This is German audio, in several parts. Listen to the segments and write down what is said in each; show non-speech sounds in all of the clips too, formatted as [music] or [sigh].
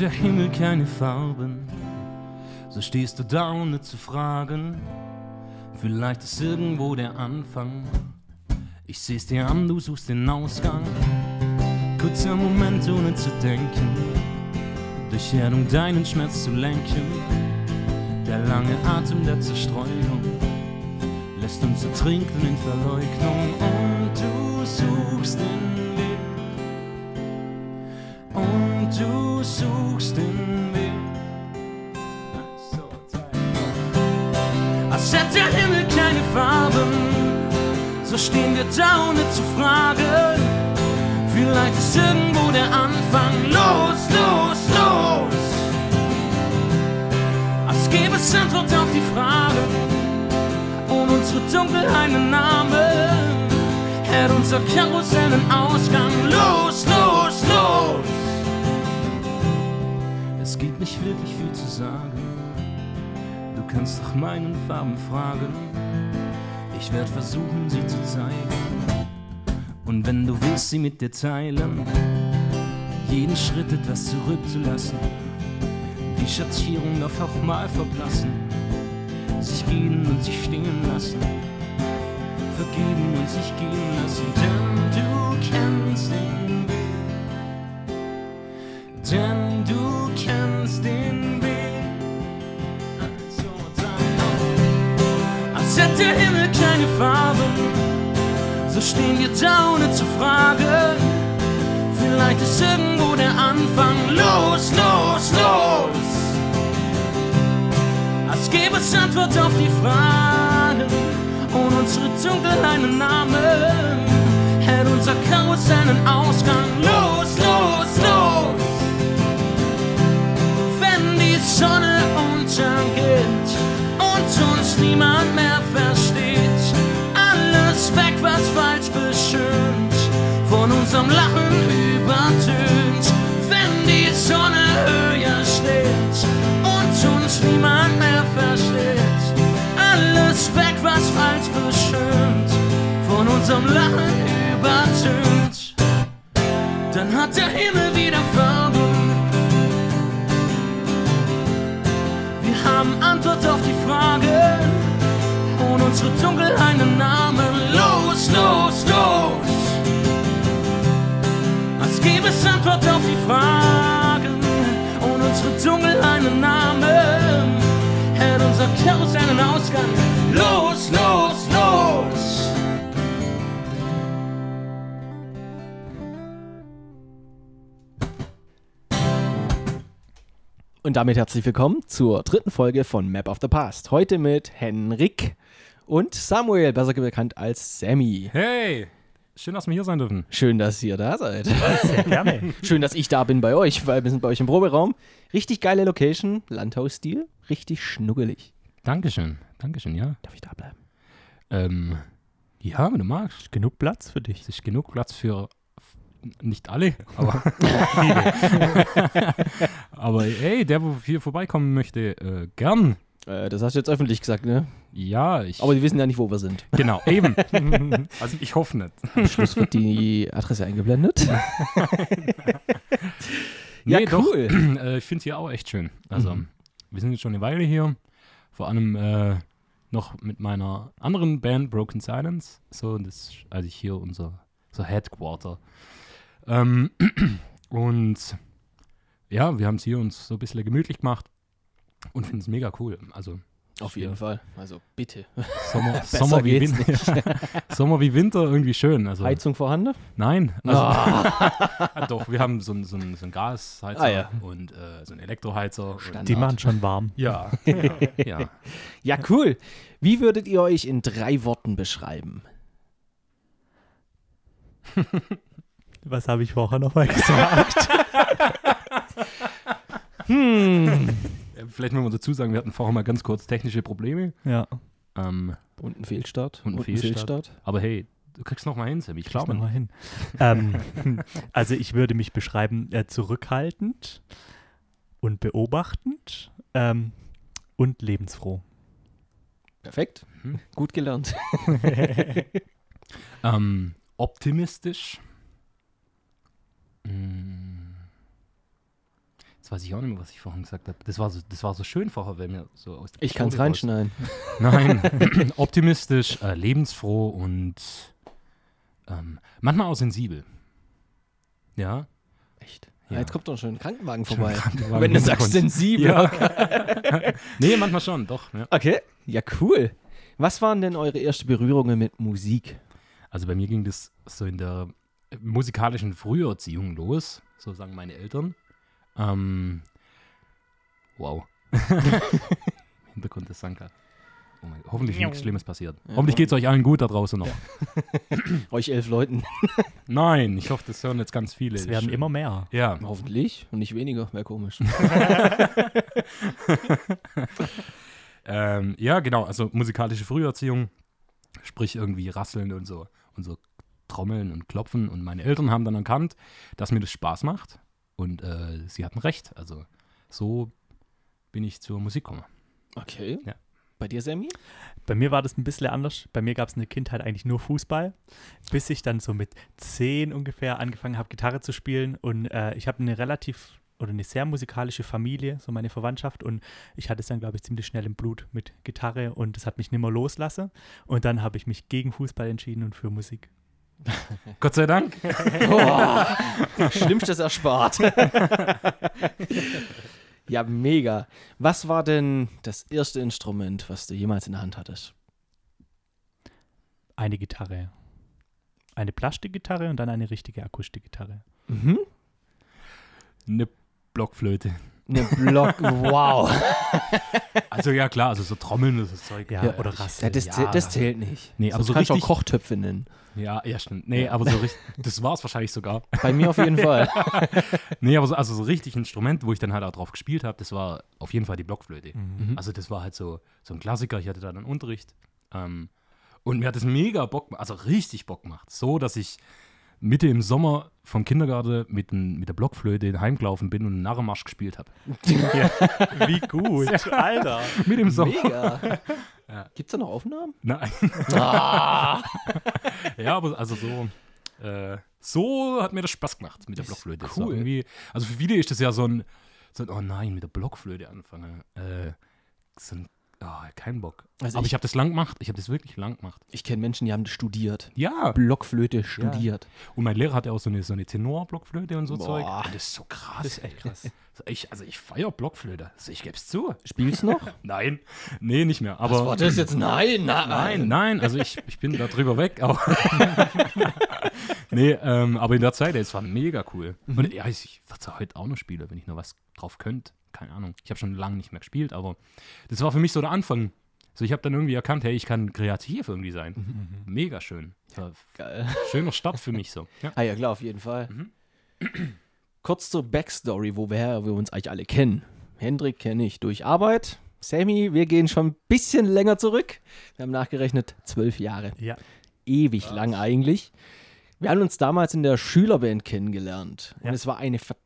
der Himmel keine Farben, so stehst du da ohne zu fragen. Vielleicht ist irgendwo der Anfang. Ich seh's dir an, du suchst den Ausgang. Kurzer Moment ohne zu denken, durch Erdung deinen Schmerz zu lenken. Der lange Atem der Zerstreuung lässt uns ertrinken in Verleugnung und du suchst den suchst den Weg. Als hätte der Himmel keine Farben, so stehen wir da ohne zu fragen. Vielleicht ist irgendwo der Anfang. Los, los, los! Als gäbe es Antwort auf die Frage und unsere Dunkelheit einen Namen. Hätte unser Karussell einen Ausgang. Los, los, los! Nicht wirklich viel zu sagen. Du kannst nach meinen Farben fragen. Ich werde versuchen, sie zu zeigen. Und wenn du willst, sie mit dir teilen, jeden Schritt etwas zurückzulassen, die Schattierung darf auch mal verblassen, sich gehen und sich stehen lassen, vergeben und sich gehen lassen, denn du kennst den Weg, denn du kennst den Weg. Als hätte der Himmel keine Farben so stehen wir da ohne zu fragen. Vielleicht ist irgendwo der Anfang. Los, los, los! Als gäbe es Antwort auf die Fragen und unsere Dunkelheit einen Namen. Hält unser Chaos einen Ausgang. Los, unserem Lachen übertönt. Dann hat der Himmel wieder Farben. Wir haben Antwort auf die Frage und unsere Dunkelheit einen Namen. Los, los, los! Als gäbe es Antwort auf die Fragen und unsere Dunkelheit einen Namen. Hält unser Chaos einen Ausgang. Los, los! Und damit herzlich willkommen zur dritten Folge von Map of the Past. Heute mit Henrik und Samuel, besser bekannt als Sammy. Hey! Schön, dass wir hier sein dürfen. Schön, dass ihr da seid. Sehr gerne. [laughs] Schön, dass ich da bin bei euch, weil wir sind bei euch im Proberaum. Richtig geile Location, Landhausstil, richtig schnuggelig. Dankeschön. Dankeschön, ja. Darf ich da bleiben? Ähm, ja, wenn du magst. Genug Platz für dich. Es ist genug Platz für nicht alle, aber [laughs] viele. aber hey, der, wo hier vorbeikommen möchte, äh, gern. Äh, das hast du jetzt öffentlich gesagt, ne? Ja, ich. Aber die wissen ja nicht, wo wir sind. genau, eben. [laughs] also ich hoffe nicht. Am Schluss wird die Adresse eingeblendet. [laughs] Ja, Nee, doch. cool. [clears throat] Äh, ich finde es hier auch echt schön. Also, Mhm. wir sind jetzt schon eine Weile hier. Vor allem äh, noch mit meiner anderen Band Broken Silence. So, das ist also hier unser so Headquarter. Ähm, [clears throat] und ja, wir haben es hier uns so ein bisschen gemütlich gemacht und finden es mega cool. Also Auf jeden Fall. Also bitte. Sommer, [laughs] Sommer, wie Winter, [laughs] Sommer wie Winter irgendwie schön. Also, Heizung vorhanden? Nein, also, [laughs] Ah. ja, doch, wir haben so einen so ein- so ein Gasheizer Ah, ja. und äh, so einen Elektroheizer. Standard. Die machen schon warm. ja, ja, ja. Ja, cool. Wie würdet ihr euch in drei Worten beschreiben? Was habe ich vorher nochmal gesagt? [laughs] Hm. Äh, Vielleicht müssen wir dazu sagen, wir hatten vorher mal ganz kurz technische Probleme. ja. Ähm, Und ein Fehlstart. Und ein Fehlstart. aber hey, du kriegst noch mal hin, Sam. Ich glaube. mal hin. ähm, [laughs] also ich würde mich beschreiben äh, zurückhaltend und beobachtend ähm, und lebensfroh. Perfekt. Mhm. Gut gelernt. [laughs] Ähm, optimistisch. Mm. Jetzt weiß ich auch nicht mehr, was ich vorhin gesagt habe. Das war so, das war so schön vorher, wenn mir so aus der Ich kann es reinschneiden. [laughs] Nein, [clears throat] optimistisch, äh, lebensfroh und ähm, manchmal auch sensibel. Ja. Echt? Ja. Ja. Jetzt kommt doch schon ein Krankenwagen vorbei. Krankenwagen Wenn du sagst sensibel. Ja. [laughs] [laughs] nee, manchmal schon, doch. Ja. Okay. Ja, cool. Was waren denn eure ersten Berührungen mit Musik? Also bei mir ging das so in der musikalischen Früherziehung los, so sagen meine Eltern. Ähm, wow. [laughs] Hintergrund ist Sanka. Oh mein hoffentlich nichts Schlimmes passiert. Hoffentlich geht es euch allen gut da draußen noch. Euch elf Leuten. [laughs] Nein, ich hoffe, das hören jetzt ganz viele. Es werden immer mehr. Ja, Hoffentlich. Und nicht weniger. Wäre komisch. [laughs] ähm, ja, genau. Also musikalische Früherziehung, sprich irgendwie rasseln und so und so trommeln und klopfen. Und meine Eltern haben dann erkannt, dass mir das Spaß macht. Und äh, sie hatten recht. Also so bin ich zur Musik gekommen. Okay. Ja. Bei dir, Sammy? Bei mir war das ein bisschen anders. Bei mir gab es in der Kindheit eigentlich nur Fußball, bis ich dann so mit zehn ungefähr angefangen habe, Gitarre zu spielen. Und äh, ich habe eine relativ oder eine sehr musikalische Familie, so meine Verwandtschaft. Und ich hatte es dann, glaube ich, ziemlich schnell im Blut mit Gitarre und das hat mich nicht mehr loslassen. Und dann habe ich mich gegen Fußball entschieden und für Musik. [laughs] Gott sei Dank. [laughs] Oh, Schlimmstes erspart. [laughs] ja, mega. Was war denn das erste Instrument, was du jemals in der Hand hattest? Eine Gitarre. Eine Plastikgitarre und dann eine richtige Akustikgitarre. Mhm. Eine Blockflöte. Eine Block. [laughs] wow. Also ja, klar, also so Trommeln, das ist Zeug. Ja, Ja, oder Ja, Rassel. das, zäh- das zählt nicht. Nee, aber so kannst du auch richtig- Kochtöpfe nennen. Ja, ja, stimmt. Nee, aber so richtig, das war es wahrscheinlich sogar. Bei mir auf jeden Fall. [laughs] Nee, aber so, also so richtig Instrument, wo ich dann halt auch drauf gespielt habe, das war auf jeden Fall die Blockflöte. Mhm. Also das war halt so, so ein Klassiker, ich hatte da dann Unterricht. Ähm, und mir hat das mega Bock, also richtig Bock gemacht. So, dass ich Mitte im Sommer vom Kindergarten mit, n- mit der Blockflöte heimgelaufen bin und einen Narrenmarsch gespielt habe. [laughs] Wie gut, Alter. Mit im Sommer. Mega. [laughs] Ja. Gibt es da noch Aufnahmen? Nein. [laughs] Ah. Ja, aber also so, äh, so hat mir das Spaß gemacht mit der Blockflöte. Cool. Irgendwie, also für viele ist das ja so ein, so ein oh nein, mit der Blockflöte anfangen. Äh, so ein, oh, kein Bock. Also aber ich- ich, habe das lang gemacht. Ich habe das wirklich lang gemacht. Ich kenne Menschen, die haben das studiert. Ja. Blockflöte studiert. Und mein Lehrer hatte auch so eine, so eine Tenor-Blockflöte und so Boah. Zeug. Das ist so krass. Das ist echt krass. Ich, also ich feiere Blockflöte. Also ich gebe es zu. Spielst noch? [laughs] Nein. Nee, nicht mehr. Aber Was war das jetzt? Nein, nein. Nein, nein, also ich, ich bin da drüber weg. Aber [laughs] nee, ähm, aber in der Zeit, es war mega cool. Und ja, ich, ich würde es ja heute auch noch spielen, wenn ich noch was drauf könnte. Keine Ahnung. Ich habe schon lange nicht mehr gespielt, aber das war für mich so der Anfang. So, ich habe dann irgendwie erkannt, hey, ich kann kreativ irgendwie sein. Mega schön. War Geil. [laughs] schöner Start für mich so. Ja. Ah ja, klar, auf jeden Fall. Kurz zur Backstory, woher wir uns eigentlich alle kennen. Hendrik kenne ich durch Arbeit. Sammy, wir gehen schon ein bisschen länger zurück. Wir haben nachgerechnet zwölf Jahre. Ja. Ewig lang eigentlich. Wir haben uns damals in der Schülerband kennengelernt. Und Ja. es war eine verdammt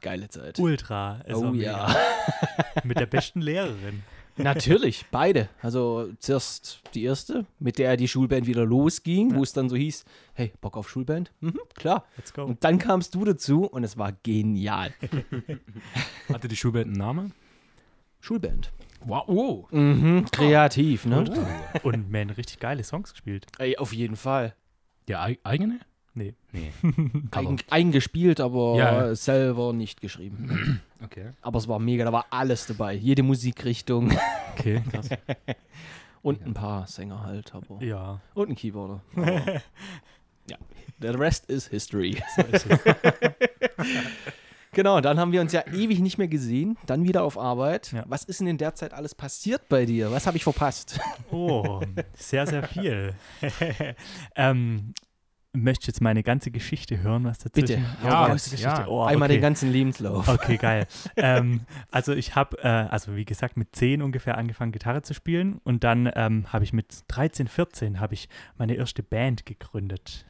geile Zeit. Ultra. Es war oh ja. [laughs] Mit der besten Lehrerin. Natürlich, beide. Also zuerst die erste, mit der die Schulband wieder losging, wo es dann so hieß, hey, Bock auf Schulband? Mhm, klar. Let's go. Und dann kamst du dazu und es war genial. [laughs] Hatte die Schulband einen Namen? Schulband. Wow. Oh. Mhm, kreativ, ne? Und man, richtig geile Songs gespielt. Ey, auf jeden Fall. Der ei- eigene? Nee. Nee. [laughs] Eigen, eingespielt, aber Ja. selber nicht geschrieben. [clears throat] Okay. Aber es war mega, da war alles dabei. Jede Musikrichtung Okay, krass. [laughs] und ein paar Sänger halt. Aber Ja. Und ein Keyboarder. [laughs] Ja, the rest is history. So ist es. Genau, dann haben wir uns ja ewig nicht mehr gesehen, dann wieder auf Arbeit. Ja. Was ist denn in der Zeit alles passiert bei dir? Was habe ich verpasst? Oh, sehr, sehr viel. ähm, möchtest jetzt meine ganze Geschichte hören, was dazwischen? Bitte, hau ja, Geschichte. Ja. Oh, Einmal okay. den ganzen Lebenslauf. Okay, geil. [laughs] ähm, also ich habe, äh, also wie gesagt, mit 10 ungefähr angefangen, Gitarre zu spielen und dann ähm, habe ich mit 13, 14 habe ich meine erste Band gegründet.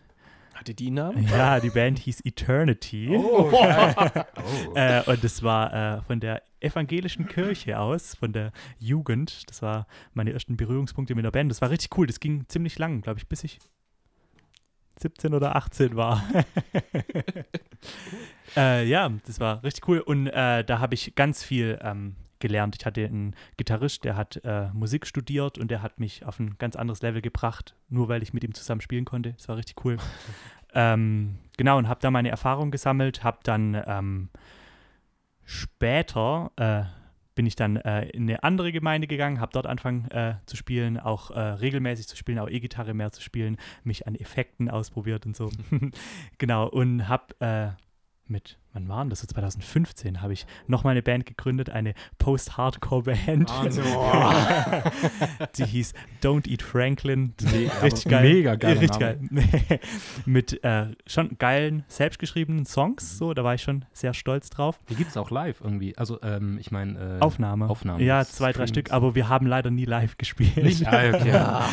Hatte die einen Namen? Ja, die Band hieß Eternity. [laughs] Oh. Äh, und das war äh, von der evangelischen Kirche aus, von der Jugend. Das war meine ersten Berührungspunkte mit der Band. Das war richtig cool. Das ging ziemlich lang, glaube ich, bis ich 17 oder 18 war. [laughs] äh, ja, das war richtig cool. Und äh, da habe ich ganz viel ähm, gelernt. Ich hatte einen Gitarrist, der hat äh, Musik studiert und der hat mich auf ein ganz anderes Level gebracht, nur weil ich mit ihm zusammen spielen konnte. Das war richtig cool. [laughs] ähm, genau, und habe da meine Erfahrung gesammelt, habe dann ähm, später äh, bin ich dann äh, in eine andere Gemeinde gegangen, habe dort angefangen äh, zu spielen, auch äh, regelmäßig zu spielen, auch E-Gitarre mehr zu spielen, mich an Effekten ausprobiert und so. [laughs] genau, und habe äh, mit, wann waren das? So 2015 habe ich nochmal eine Band gegründet, eine Post-Hardcore-Band. [laughs] Die hieß Don't Eat Franklin. Nee, richtig geil. mega geil Richtig geil. [laughs] mit äh, schon geilen, selbstgeschriebenen Songs, so, da war ich schon sehr stolz drauf. Die gibt es auch live irgendwie. Also, ähm, ich meine. Äh, Aufnahme. Aufnahmen. Ja, zwei, drei Streams. Stück, aber wir haben leider nie live gespielt. Nicht? Ah, okay. [laughs] Ja.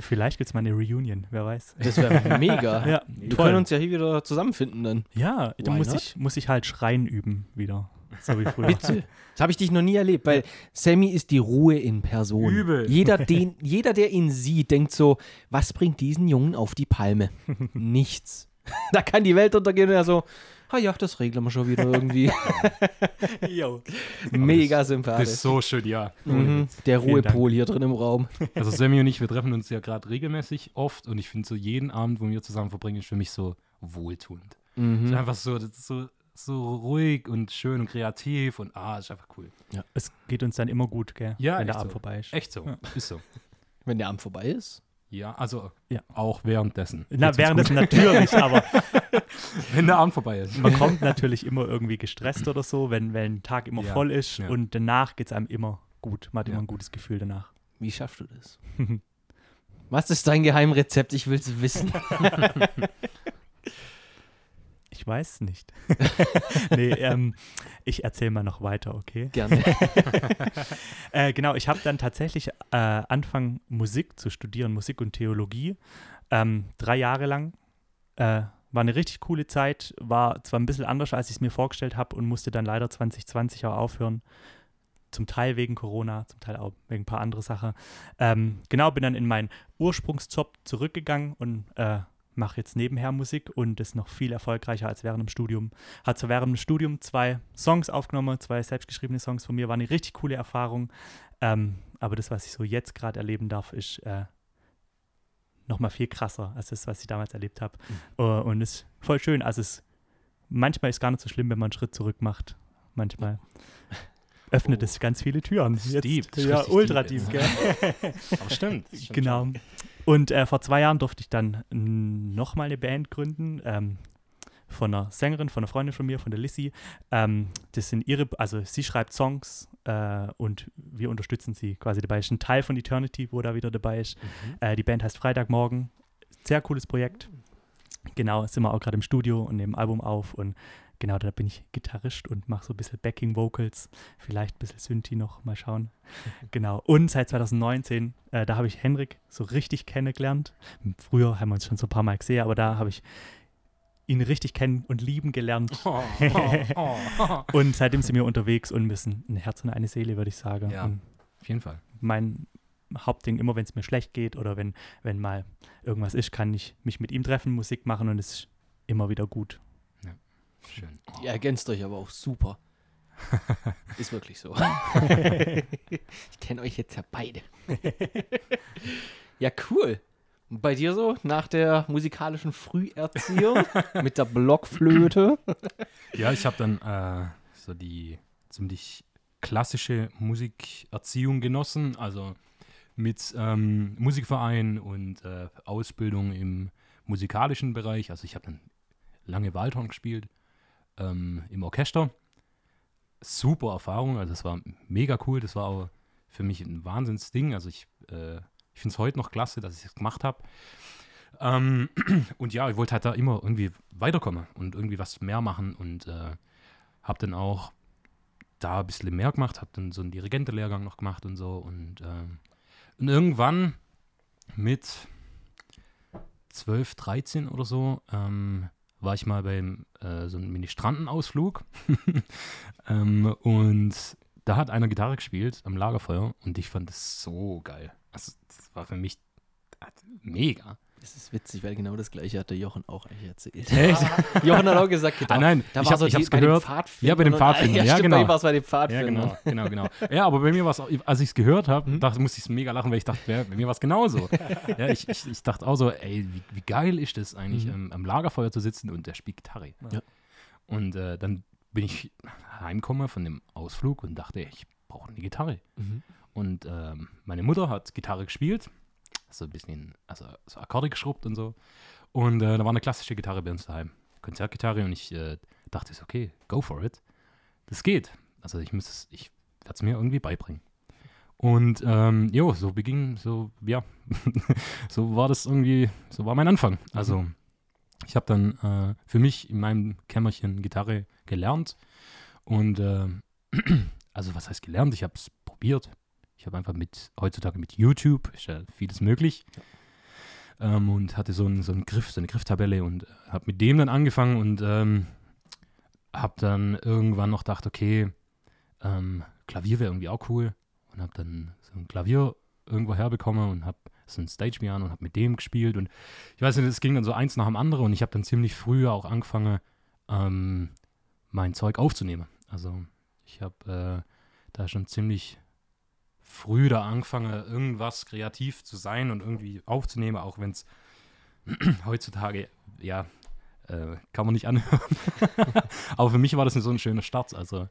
Vielleicht gibt es mal eine Reunion, wer weiß. Das wäre mega. Ja, Wir toll. können uns ja hier wieder zusammenfinden dann. Ja, da Why muss not? ich, muss ich halt Schreien üben wieder. So wie früher. Bitte. Das habe ich dich noch nie erlebt, weil Sammy ist die Ruhe in Person. Übel. Jeder, [laughs] den, jeder, der ihn sieht, denkt so, was bringt diesen Jungen auf die Palme? [laughs] Nichts. [laughs] Da kann die Welt untergehen und er so, ah ja, das regeln wir schon wieder irgendwie. Yo. Mega Das sympathisch. ist so schön, ja. Mhm. Der. Ruhepol hier drin im Raum. Also Sammy und ich, wir treffen uns ja gerade regelmäßig oft und ich finde so jeden Abend, wo wir zusammen verbringen, ist für mich so wohltuend. Es ist Mhm. einfach so, das ist so, so ruhig und schön und kreativ und ah, ist einfach cool. Es geht uns dann immer gut, gell? Ja, wenn der Abend so. vorbei ist. Echt so, Ja. ist so. [laughs] Wenn der Abend vorbei ist. Ja, also Ja. auch währenddessen. Na, währenddessen natürlich, [laughs] aber Wenn der Abend vorbei ist. man kommt natürlich immer irgendwie gestresst oder so, wenn, wenn ein Tag immer Ja, voll ist ja. und danach geht es einem immer gut. Man hat Ja. immer ein gutes Gefühl danach. Wie schaffst du das? [laughs] Was ist dein Geheimrezept? Ich will es wissen. Ich weiß nicht. [laughs] nee, ähm, ich erzähle mal noch weiter, okay? Gerne. [laughs] Äh, genau, ich habe dann tatsächlich äh, angefangen, Musik zu studieren, Musik und Theologie. Ähm, drei Jahre lang. Äh, war eine richtig coole Zeit, war zwar ein bisschen anders, als ich es mir vorgestellt habe und musste dann leider 2020 auch aufhören. Zum Teil wegen Corona, zum Teil auch wegen ein paar andere Sachen. Ähm, genau, bin dann in meinen Ursprungsjob zurückgegangen und äh, mache jetzt nebenher Musik und ist noch viel erfolgreicher als während dem Studium. Hat zwar während dem Studium zwei Songs aufgenommen, zwei selbstgeschriebene Songs von mir, war eine richtig coole Erfahrung. Ähm, aber das, was ich so jetzt gerade erleben darf, ist äh, nochmal viel krasser als das, was ich damals erlebt habe. Äh, und ist voll schön. Also es manchmal ist gar nicht so schlimm, wenn man einen Schritt zurück macht. Manchmal [laughs] öffnet Oh. es ganz viele Türen. Jetzt, Deep, ja, ultra deep, deep, gell? [laughs] Aber stimmt [laughs] Genau. Und äh, vor zwei Jahren durfte ich dann nochmal eine Band gründen. Ähm, von einer Sängerin, von einer Freundin von mir, von der Lissy. Ähm, das sind ihre, also sie schreibt Songs äh, und wir unterstützen sie quasi dabei. Ist ein Teil von Eternity, wo da wieder dabei ist. Mhm. Äh, die Band heißt Freitagmorgen. Sehr cooles Projekt. Genau, sind wir auch gerade im Studio und nehmen ein Album auf und genau, da bin ich Gitarrist und mache so ein bisschen Backing Vocals, vielleicht ein bisschen Synthi noch, mal schauen. [laughs] Genau, und seit 2019, äh, da habe ich Henrik so richtig kennengelernt. Früher haben wir uns schon so ein paar Mal gesehen, aber da habe ich ihn richtig kennen und lieben gelernt. Oh, oh, oh. [laughs] Und seitdem sind wir unterwegs und müssen ein Herz und eine Seele, würde ich sagen. Ja. Und Auf jeden Fall. mein Hauptding, immer wenn es mir schlecht geht oder wenn, wenn mal irgendwas ist, kann ich mich mit ihm treffen, Musik machen und es ist immer wieder gut. Schön. Ihr ergänzt euch aber auch super. [laughs] Ist wirklich so. [laughs] ich kenne euch jetzt ja beide. ja, cool. Und bei dir so, nach der musikalischen Früherziehung [laughs] mit der Blockflöte? Ja, ich habe dann äh, so die ziemlich klassische Musikerziehung genossen, also mit ähm, Musikverein und äh, Ausbildung im musikalischen Bereich. Also ich habe dann lange Waldhorn gespielt ähm, im Orchester. Super Erfahrung, also das war mega cool. Das war auch für mich ein Wahnsinnsding. Also ich, äh, ich finde es heute noch klasse, dass ich es gemacht habe. Ähm, [clears throat] und ja, ich wollte halt da immer irgendwie weiterkommen und irgendwie was mehr machen und äh, habe dann auch da ein bisschen mehr gemacht, habe dann so einen Dirigentenlehrgang noch gemacht und so und, ähm, und irgendwann mit 12, 13 oder so ähm, war ich mal beim äh, so einem Ministrantenausflug [laughs] ähm, und da hat einer Gitarre gespielt am Lagerfeuer und ich fand das so geil. Also das war für mich mega. Das ist witzig, weil genau das gleiche hat der Jochen auch eigentlich erzählt. [laughs] Echt? [laughs] Jochen hat auch gesagt, Ah, nein, da ich war hab- so ich die, hab's bei gehört. Ja, bei den und- Pfadfindern, [laughs] Ja, ja, genau. war es bei den Ja, Pfadfindern. genau, genau, genau. Ja, aber bei mir war es, als ich es gehört habe, Mhm. dachte, musste ich mega lachen, weil ich dachte, ja, bei mir war es genauso. ja, ich, ich, ich dachte auch so, ey, wie, wie geil ist das eigentlich, Mhm. ähm, am Lagerfeuer zu sitzen und der spielt Gitarre. Ja. Und äh, dann bin ich heimgekommen von dem Ausflug und dachte, ich brauche eine Gitarre. Mhm. Und ähm, meine Mutter hat Gitarre gespielt, so ein bisschen, also so Akkorde geschrubbt und so. Und äh, da war eine klassische Gitarre bei uns daheim, Konzertgitarre. Und ich äh, dachte, so, okay, go for it. Das geht. Also ich muss es, ich werde es mir irgendwie beibringen. Und ähm, jo, so beging, so, ja, [laughs] so war das irgendwie, so war mein Anfang. Also ich habe dann äh, für mich in meinem Kämmerchen Gitarre gelernt. Und äh, [clears throat] also was heißt gelernt? Ich habe es probiert. Ich habe einfach mit, heutzutage mit YouTube, ist ja vieles möglich. Ähm, und hatte so einen, so einen Griff, so eine Grifftabelle und habe mit dem dann angefangen und ähm, habe dann irgendwann noch gedacht, okay, ähm, Klavier wäre irgendwie auch cool. Und habe dann so ein Klavier irgendwo herbekommen und habe so ein Stage Piano und habe mit dem gespielt. Und ich weiß nicht, es ging dann so eins nach dem anderen und ich habe dann ziemlich früh auch angefangen, ähm, mein Zeug aufzunehmen. Also ich habe äh, da schon ziemlich früh da angefangen, irgendwas kreativ zu sein und irgendwie aufzunehmen, auch wenn es [clears throat] heutzutage, ja, äh, kann man nicht anhören. [laughs] Aber für mich war das so ein schöner Start. Also,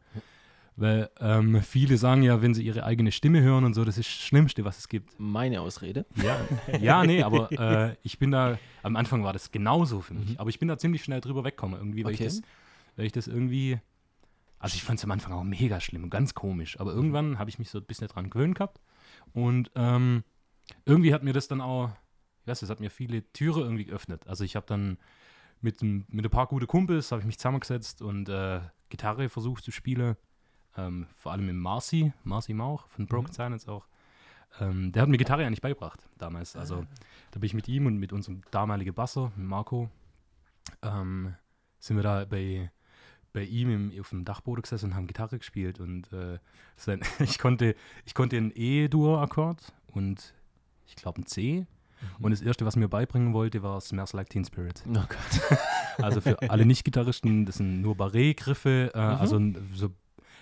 weil ähm, viele sagen ja, wenn sie ihre eigene Stimme hören und so, das ist das Schlimmste, was es gibt. Meine Ausrede. Ja, ja nee, aber äh, ich bin da, am Anfang war das genauso für mich, aber ich bin da ziemlich schnell drüber weggekommen, irgendwie, weil, Okay. ich, das, weil ich das irgendwie, also ich fand es am Anfang auch mega schlimm und ganz komisch, aber irgendwann habe ich mich so ein bisschen dran gewöhnt gehabt und ähm, irgendwie hat mir das dann auch, ich weiß, es hat mir viele Türe irgendwie geöffnet. Also ich habe dann mit, ein- mit ein paar gute Kumpels, habe ich mich zusammengesetzt und äh, Gitarre versucht zu spielen, ähm, vor allem mit Marcy, Marcy Mauch von Broken Silence auch. Ähm, der hat mir Gitarre eigentlich beigebracht damals. Also da bin ich mit ihm und mit unserem damaligen Basser, Marco, ähm, sind wir da bei, bei ihm im, auf dem Dachboden gesessen und haben Gitarre gespielt. Und äh, sein, [laughs] ich, konnte, ich konnte einen E-Dur-Akkord und ich glaube ein C. Und das erste, was mir beibringen wollte, war Smells Like Teen Spirit. Oh Gott. [laughs] Also für alle Nicht-Gitarristen, das sind nur Barré-Griffe. Äh, Also ein- so,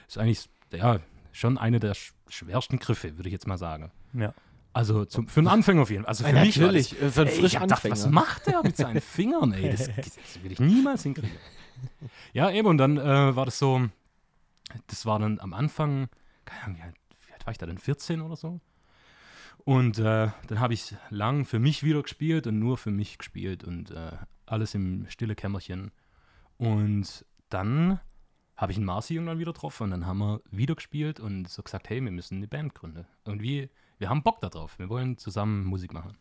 ist eigentlich ja, schon eine der sch schwersten Griffe, würde ich jetzt mal sagen. Ja. Also zum, für einen Anfänger auf jeden Fall. Also für Ja, mich natürlich, das, für einen ey, ich hab gedacht, was macht der mit seinen [laughs] Fingern? Ey, das, das will ich niemals hinkriegen. Ja, eben, und dann äh, war das so, das war dann am Anfang, keine Ahnung, wie alt, wie alt war ich da denn, 14 oder so? Und äh, dann habe ich lang für mich wieder gespielt und nur für mich gespielt und äh, alles im stille Kämmerchen. Und dann habe ich einen Marci irgendwann wieder getroffen und dann haben wir wieder gespielt und so gesagt, hey, wir müssen eine Band gründen. Irgendwie, wir haben Bock darauf, wir wollen zusammen Musik machen.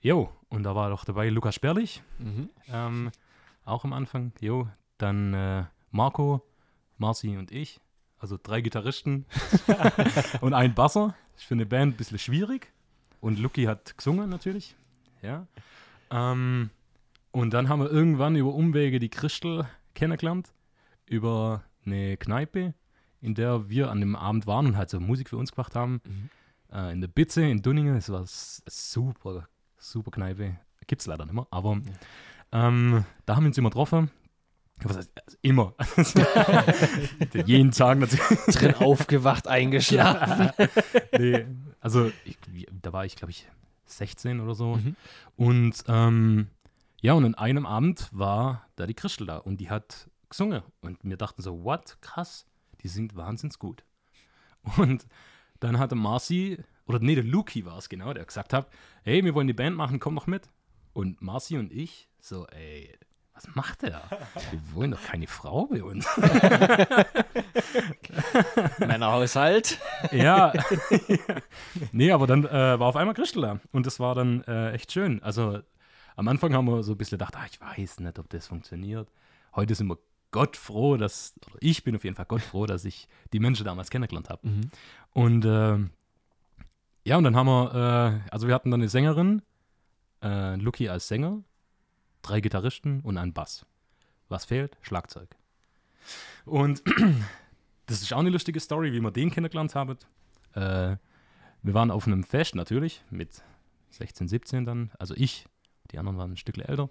Jo, und da war doch dabei Lukas Sperlich, Mhm. ähm, auch am Anfang. Jo, dann äh, Marco, Marci und ich, also drei Gitarristen [laughs] [laughs] und ein Basser. Ist für eine Band ein bisschen schwierig. Und Lucky hat gesungen natürlich. Ja. Ähm, und dann haben wir irgendwann über Umwege die Christel kennengelernt. Über eine Kneipe, in der wir an dem Abend waren und halt so Musik für uns gemacht haben. Mhm. Äh, in der Bitze in Dunningen. Es war super, super Kneipe. Gibt es leider nicht mehr. Aber ähm, da haben wir uns immer getroffen. Was heißt, also immer. [laughs] Jeden Tag natürlich. Drin aufgewacht, eingeschlafen. nee, also ich, da war ich, glaube ich, 16 oder so. Mhm. Und ähm, ja, und an einem Abend war da die Christel da und die hat gesungen. Und wir dachten so, what? Krass, die singt wahnsinnig gut. Und dann hatte Marcy, oder nee, der Luki war es genau, der gesagt hat, hey, wir wollen die Band machen, komm doch mit. Und Marcy und ich so, ey, was macht der? Wir wollen doch keine Frau bei uns. [laughs] Männerhaushalt. [laughs] ja. nee, aber dann äh, war auf einmal Christel da. Und das war dann äh, echt schön. Also am Anfang haben wir so ein bisschen gedacht, ah, ich weiß nicht, ob das funktioniert. Heute sind wir Gott froh, dass, ich bin auf jeden Fall Gott froh, dass ich die Menschen damals kennengelernt habe. Mhm. Und ähm, ja, und dann haben wir, äh, also wir hatten dann eine Sängerin, äh, Lucky als Sänger, drei Gitarristen und einen Bass. Was fehlt? Schlagzeug. Und [clears throat] das ist auch eine lustige Story, wie wir den kennengelernt haben. Äh, wir waren auf einem Fest natürlich mit 16, 17 dann, also ich, die anderen waren ein Stück älter.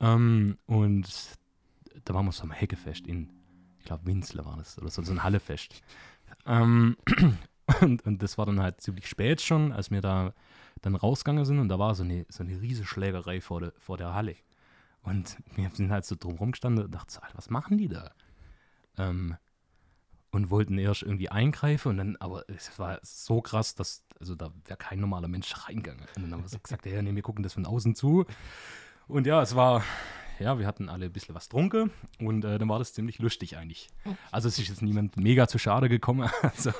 Ähm, und da waren wir so am Heckefest in, ich glaube, Winzler war das, oder so, so ein Hallefest. Ähm, [clears throat] und, und das war dann halt ziemlich spät schon, als wir da dann rausgegangen sind und da war so eine, so eine riesige Schlägerei vor, de, vor der Halle. Und wir sind halt so drum rumgestanden und dachten, so, Alter, was machen die da? Ähm, und wollten erst irgendwie eingreifen und dann, aber es war so krass, dass, also da wäre kein normaler Mensch reingegangen. Und dann haben wir so gesagt, ja, nee, wir gucken das von außen zu. Und ja, es war, ja, wir hatten alle ein bisschen was trunken und äh, dann war das ziemlich lustig eigentlich. Also es ist jetzt niemand mega zu schade gekommen, [laughs] also,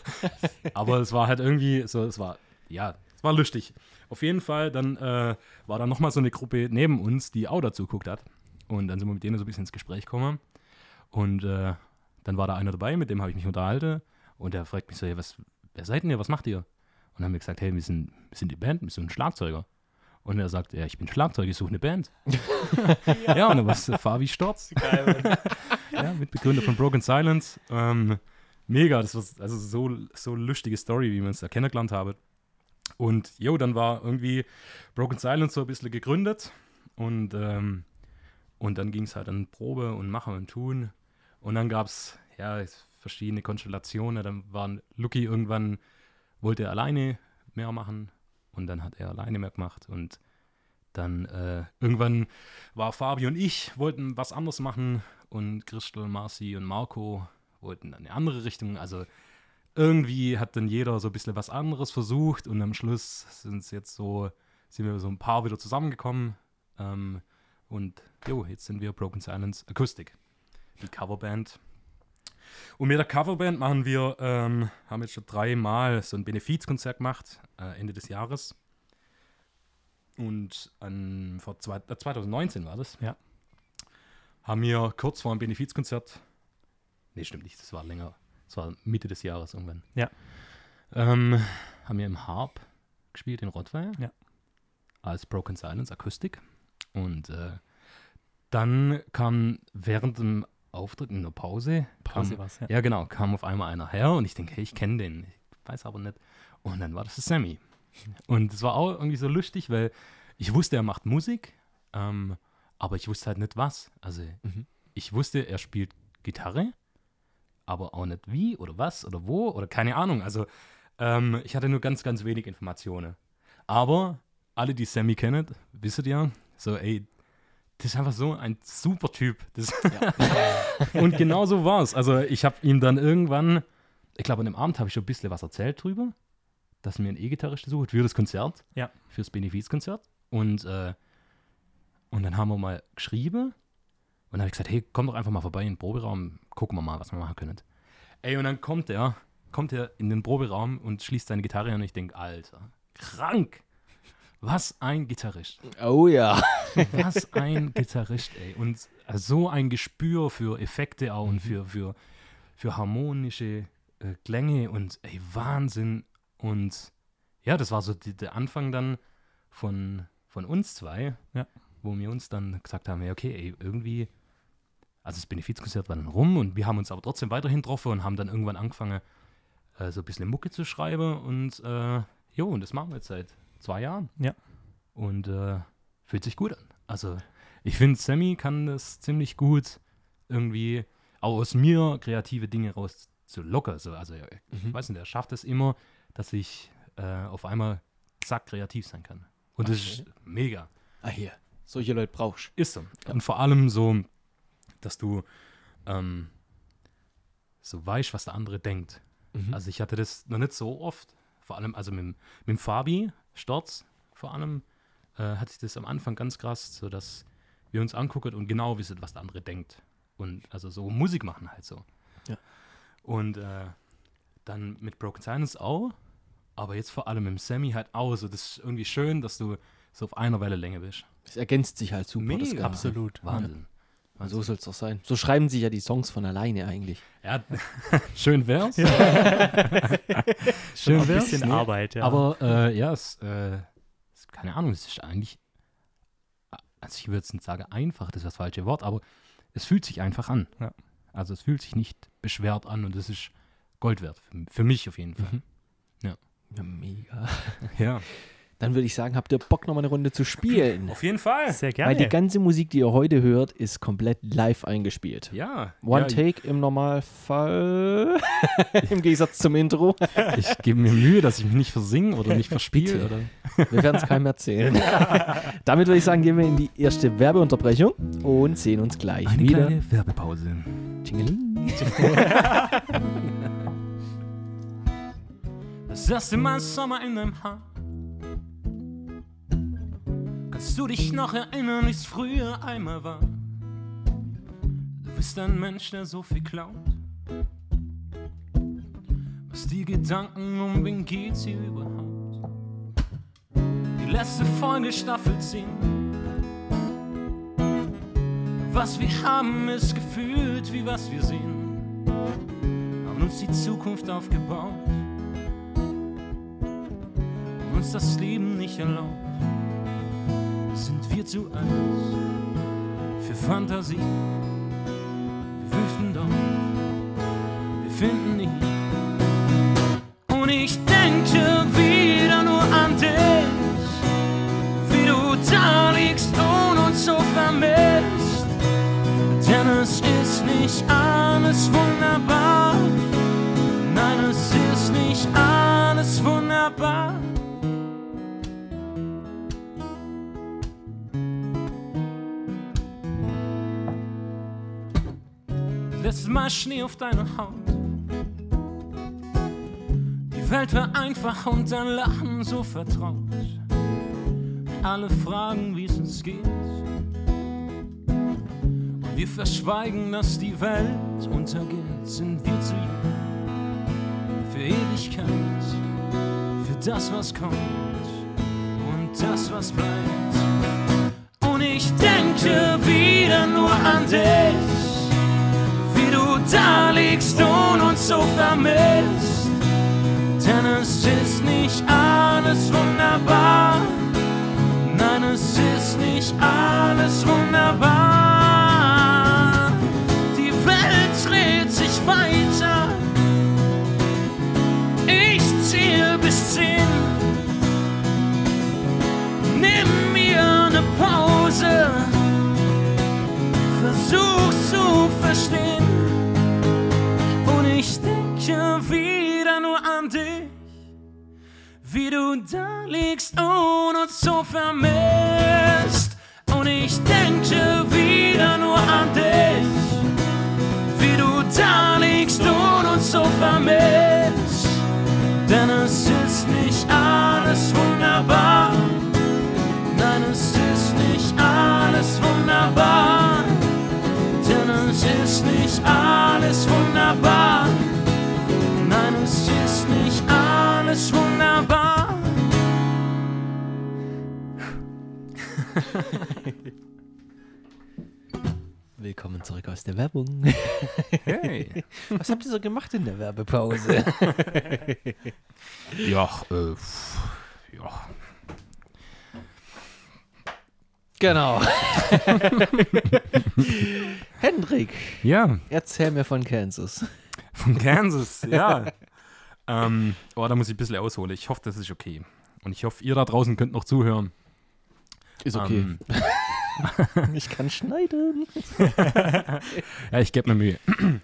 aber es war halt irgendwie so, es war, ja, es war lustig. Auf jeden Fall, dann äh, war da nochmal so eine Gruppe neben uns, die auch dazu geguckt hat und dann sind wir mit denen so ein bisschen ins Gespräch gekommen und äh, dann war da einer dabei, mit dem habe ich mich unterhalten und der fragt mich so, hey, was, wer seid denn ihr, was macht ihr? Und dann haben wir gesagt, hey, wir sind, wir sind die Band, wir sind ein Schlagzeuger. Und er sagt, ja, ich bin Schlagzeuger, ich suche eine Band. [laughs] ja. und dann war es Fabi Storz. [laughs] Geil, [laughs] ja, Mitbegründer von Broken Silence. Ähm, mega, das war also so, so lustige Story, wie wir uns da kennengelernt haben. Und jo, dann war irgendwie Broken Silence so ein bisschen gegründet und, ähm, und dann ging es halt an Probe und Machen und Tun. Und dann gab es ja verschiedene Konstellationen. Dann waren Lucky irgendwann, wollte er alleine mehr machen und dann hat er alleine mehr gemacht und dann äh, irgendwann war Fabi und ich, wollten was anderes machen und Christel, Marci und Marco wollten dann eine andere Richtung. Also irgendwie hat dann jeder so ein bisschen was anderes versucht und am Schluss sind es jetzt so, sind wir so ein paar wieder zusammengekommen. Ähm, und jo, jetzt sind wir Broken Silence Acoustic, die Coverband. Und mit der Coverband machen wir, ähm, haben jetzt schon dreimal so ein Benefizkonzert gemacht, äh, Ende des Jahres. Und an, vor zwei, äh, 2019 war das. Ja. Haben wir kurz vor dem Benefizkonzert, nee, stimmt nicht, das war länger, das war Mitte des Jahres irgendwann. Ja. Ähm, haben wir im Harp gespielt in Rottweil. Ja. Als Broken Silence Akustik. Und äh, dann kam während dem Auftritt in der Pause, Pause kam, ja. ja genau, kam auf einmal einer her und ich denke, hey, ich kenne den, ich weiß aber nicht. Und dann war das Sammy. Und es war auch irgendwie so lustig, weil ich wusste, er macht Musik, ähm, aber ich wusste halt nicht was. Also Mhm. ich wusste, er spielt Gitarre, aber auch nicht wie oder was oder wo oder keine Ahnung. Also ähm, ich hatte nur ganz, ganz wenig Informationen. Aber alle, die Sammy kennen, wisst ja, so ey, das ist einfach so ein super Typ. Das [laughs] und genau so war es. Also ich habe ihm dann irgendwann, ich glaube an dem Abend habe ich schon ein bisschen was erzählt drüber, dass mir ein E-Gitarrist sucht für das Konzert, Ja. fürs Benefizkonzert. Und, äh, und dann haben wir mal geschrieben und dann habe ich gesagt, hey, komm doch einfach mal vorbei in den Proberaum, gucken wir mal, was wir machen können. Ey, und dann kommt er, kommt er in den Proberaum und schließt seine Gitarre an und ich denke, Alter, krank. Was ein Gitarrist. Oh ja. [laughs] Was ein Gitarrist, ey. Und so ein Gespür für Effekte auch Mhm. und für, für, für harmonische äh, Klänge und ey, Wahnsinn. Und ja, das war so die, der Anfang dann von, von uns zwei, Ja. wo wir uns dann gesagt haben, ja, okay, ey, irgendwie, also das Benefizkonzert war dann rum und wir haben uns aber trotzdem weiterhin getroffen und haben dann irgendwann angefangen, äh, so ein bisschen Mucke zu schreiben und äh, jo, und das machen wir jetzt seit zwei Jahren. Ja. Und äh, fühlt sich gut an. Also ich finde, Sammy kann das ziemlich gut irgendwie auch aus mir kreative Dinge raus zu locker. So. Also ich Mhm. weiß nicht, er schafft es immer, dass ich äh, auf einmal zack kreativ sein kann. Und das ist mega. Ah, hier. Solche Leute brauchst Ist so. Und vor allem so, dass du ähm, so weißt, was der andere denkt. Mhm. Also ich hatte das noch nicht so oft. Vor allem, also mit, mit Fabi Storz vor allem, äh, hatte ich das am Anfang ganz krass, so dass wir uns angucken und genau wissen, was der andere denkt. Und also so Musik machen halt so. Ja. Und äh, dann mit Broken Silence auch, aber jetzt vor allem mit Sammy halt auch. So, das ist irgendwie schön, dass du so auf einer Wellenlänge bist. Es ergänzt sich halt super. das Mega. Absolut. Wahnsinn. Und so soll es doch sein. So schreiben sich ja die Songs von alleine eigentlich. Ja, [laughs] schön wär's. [laughs] Schon Schön ein wär's. bisschen nee. Arbeit, ja. Aber äh, ja, es, äh, es, keine Ahnung, es ist eigentlich, also ich würde jetzt nicht sagen einfach, das ist das falsche Wort, aber es fühlt sich einfach an. Ja. Also es fühlt sich nicht beschwert an und das ist Gold wert, für, für mich auf jeden Fall. Mhm. Ja, mega. Ja. [laughs] Dann würde ich sagen, habt ihr Bock, noch mal eine Runde zu spielen? Auf jeden Fall. Sehr Weil die gerne. ganze Musik, die ihr heute hört, ist komplett live eingespielt. Ja. One ja, Take im Normalfall. [laughs] Im Gegensatz zum Intro. Ich, gebe mir Mühe, dass ich mich nicht versinge oder nicht verspiele. Oder? Wir werden es keinem erzählen. [laughs] Damit würde ich sagen, gehen wir in die erste Werbeunterbrechung und sehen uns gleich Eine wieder. kleine Werbepause. Tschingeling. [laughs] Das erste Mal Sommer in deinem Haar. Kannst du dich noch erinnern, wie es früher einmal war? Du bist ein Mensch, der so viel klaut. Was die Gedanken um wen geht's hier überhaupt? Die letzte Folge Staffel 10. Was wir haben, ist gefühlt wie was wir sehen. Haben uns die Zukunft aufgebaut und uns das Leben nicht erlaubt. Sind wir zu alt für Fantasie? Wir wüssten doch, wir finden nie. Mal Schnee auf deiner Haut. Die Welt war einfach und dein Lachen so vertraut. Alle fragen, wie es uns geht. Und wir verschweigen, dass die Welt untergeht. Sind wir zu jung für Ewigkeit, für das, was kommt und das, was bleibt. Und ich denke wieder nur an dich da liegst und uns so vermisst. Denn es ist nicht alles wunderbar. Nein, es ist nicht alles wunderbar. Die Welt dreht sich weiter. Ich zähl bis zehn. Nimm mir eine Pause versuch's zu verstehen. Wie du da liegst und uns so vermisst. Und ich denke wieder nur an dich, wie du da liegst und uns so vermisst. Denn es ist nicht alles wunderbar. Nein, es ist nicht alles wunderbar. Denn es ist nicht alles wunderbar. Alles wunderbar. Willkommen zurück aus der Werbung. Hey. Was habt ihr so gemacht in der Werbepause? Ja, äh, ja. genau. [laughs] Hendrik, Ja, erzähl mir von Kansas. von Kansas, ja. Ähm, oh, da muss ich ein bisschen ausholen. Ich hoffe, das ist okay. Und ich hoffe, ihr da draußen könnt noch zuhören. Ist okay. Ähm, [laughs] ich kann schneiden. [laughs] ja, ich gebe mir Mühe. [clears throat]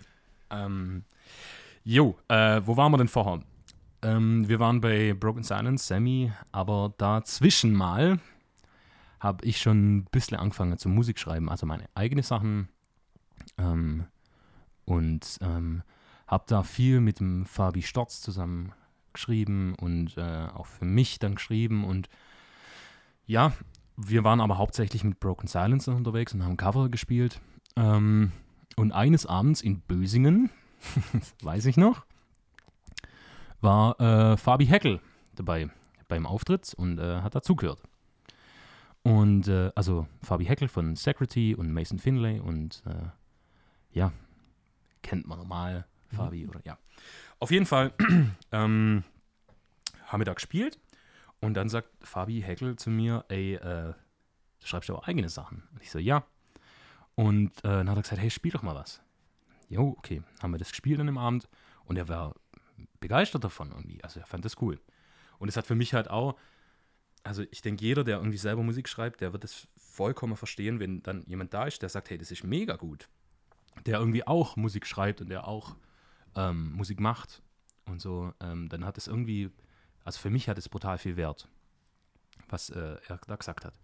ähm, jo, äh, wo waren wir denn vorher? Ähm, wir waren bei Broken Silence, Sammy, aber dazwischen mal habe ich schon ein bisschen angefangen zu Musik schreiben, also meine eigene Sachen. Ähm, und ähm, habe da viel mit dem Fabi Storz zusammen geschrieben und äh, auch für mich dann geschrieben. Und ja, wir waren aber hauptsächlich mit Broken Silence unterwegs und haben Cover gespielt. Ähm, und eines Abends in Bösingen, [laughs] weiß ich noch, war äh, Fabi Heckel dabei beim Auftritt und äh, hat dazugehört. Und äh, also Fabi Heckel von Secretary und Mason Finlay und äh, ja, kennt man normal Fabi oder ja. Auf jeden Fall [clears throat] ähm, haben wir da gespielt und dann sagt Fabi Heckel zu mir, ey, äh, du schreibst ja auch eigene Sachen. Und ich so, ja. Und äh, dann hat er gesagt, hey, spiel doch mal was. Jo, okay. Haben wir das gespielt an dem Abend und er war begeistert davon irgendwie. Also er fand das cool. Und es hat für mich halt auch also ich denke, jeder, der irgendwie selber Musik schreibt, der wird es vollkommen verstehen, wenn dann jemand da ist, der sagt, hey, das ist mega gut. Der irgendwie auch Musik schreibt und der auch ähm, Musik macht und so, ähm, dann hat es irgendwie, also für mich hat es brutal viel Wert, was äh, er da gesagt hat.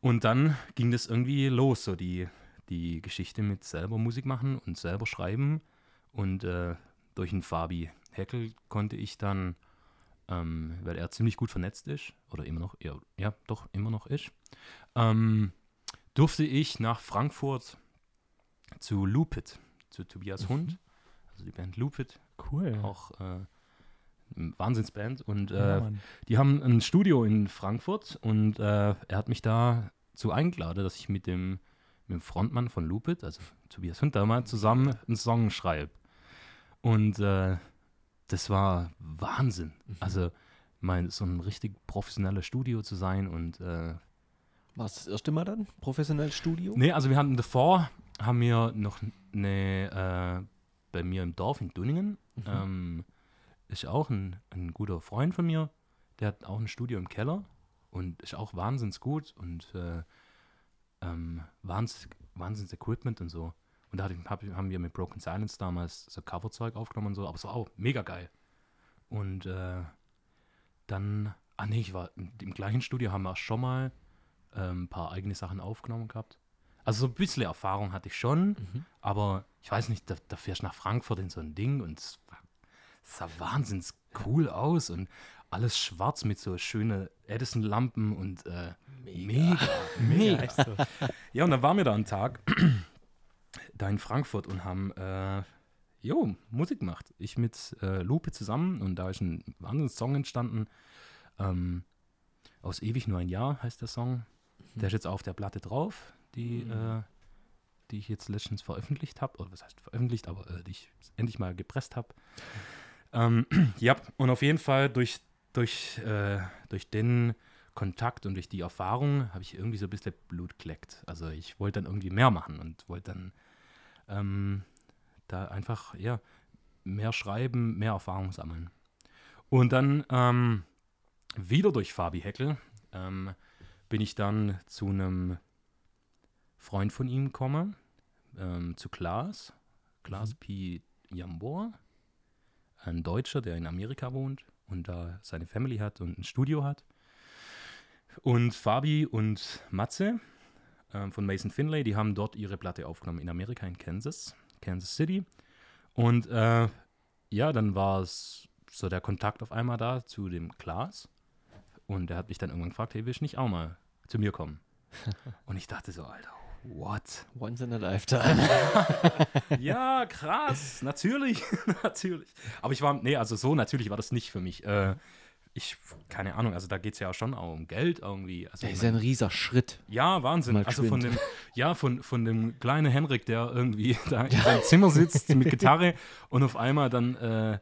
Und dann ging das irgendwie los, so die, die Geschichte mit selber Musik machen und selber schreiben. Und äh, durch den Fabi Heckel konnte ich dann, ähm, weil er ziemlich gut vernetzt ist, oder immer noch, ja, ja doch, immer noch ist, ähm, durfte ich nach Frankfurt zu Lupit, zu Tobias Mhm. Also die Band Lupit, Cool. auch äh, eine Wahnsinnsband. Und Ja, äh, Mann. die haben ein Studio in Frankfurt und äh, er hat mich da zu eingeladen, dass ich mit dem, mit dem Frontmann von Lupit, also Tobias mal zusammen einen Song schreibe. Und äh, das war Wahnsinn. Also mein, so ein richtig professionelles Studio zu sein und äh, War es das erste Mal dann? Professionelles Studio? Nee, also wir hatten davor, haben wir noch eine, äh, bei mir im Dorf in Dunningen, ähm, ist auch ein, ein guter Freund von mir, der hat auch ein Studio im Keller und ist auch wahnsinns gut und äh, ähm, Wahnsinns, Wahnsinns Equipment und so. Und da hab, haben wir mit Broken Silence damals so Coverzeug aufgenommen und so, aber es war auch mega geil. Und äh, dann, ah nee, ich war im, im gleichen Studio, haben wir auch schon mal ähm, ein paar eigene Sachen aufgenommen gehabt. Also so ein bisschen Erfahrung hatte ich schon, aber ich weiß nicht, da, da fährst du nach Frankfurt in so ein Ding und es sah wahnsinnig cool aus und alles schwarz mit so schönen Edison-Lampen und äh, [laughs] mega, mega. Echt so. Ja, und dann waren wir da einen Tag [clears throat] da in Frankfurt und haben äh, jo, Musik gemacht. Ich mit äh, Lupe zusammen und da ist ein wahnsinniges Song entstanden. Ähm, aus Ewig nur ein Jahr heißt der Song. Der ist jetzt auf der Platte drauf, die, äh, die ich jetzt letztens veröffentlicht habe. Oder was heißt veröffentlicht, aber äh, die ich endlich mal gepresst habe. Ähm, [clears throat] ja, und auf jeden Fall durch, durch, äh, durch den Kontakt und durch die Erfahrung habe ich irgendwie so ein bisschen Blut geleckt. Also ich wollte dann irgendwie mehr machen und wollte dann ähm, da einfach, ja, mehr schreiben, mehr Erfahrung sammeln. Und dann ähm, wieder durch Fabi Heckel ähm, bin ich dann zu einem Freund von ihm gekommen, ähm, zu Klaas, Klaas P. Jambor, ein Deutscher, der in Amerika wohnt und da seine Family hat und ein Studio hat. Und Fabi und Matze ähm, von Mason Finlay, die haben dort ihre Platte aufgenommen in Amerika, in Kansas, Kansas City. Und äh, ja, dann war es so der Kontakt auf einmal da zu dem Klaas. Und er hat mich dann irgendwann gefragt, hey, willst du nicht auch mal zu mir kommen? [laughs] Und ich dachte so, Alter, what? Once in a lifetime. [laughs] ja, krass, natürlich, [laughs] natürlich. Aber ich war, nee, also so natürlich war das nicht für mich. Äh, ich, keine Ahnung, also da geht es ja schon auch um Geld irgendwie. Also Das ist ja ein rieser Schritt. ja, Wahnsinn. Mal Also von dem, ja, von, von dem kleinen Henrik, der irgendwie [laughs] da in seinem Zimmer sitzt mit Gitarre und auf einmal dann äh,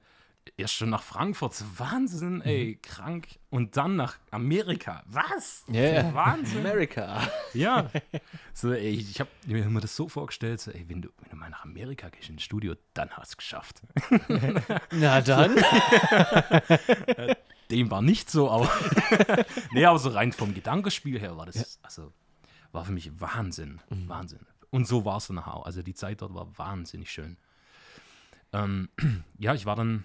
erst schon nach Frankfurt. Wahnsinn, ey, krank. Und dann nach Amerika. Was? Ja, ja. Wahnsinn. America. Ja. [laughs] So, ey, ich habe mir immer das so vorgestellt, so, ey, wenn du, wenn du mal nach Amerika gehst ins Studio, dann hast du es geschafft. [laughs] Na dann. [laughs] Dem war nicht so, aber nee, aber so rein vom Gedankenspiel her war das, also war für mich Wahnsinn, Wahnsinn. Und so war es dann auch. Also die Zeit dort war wahnsinnig schön. Ähm, [clears throat] ja, ich war dann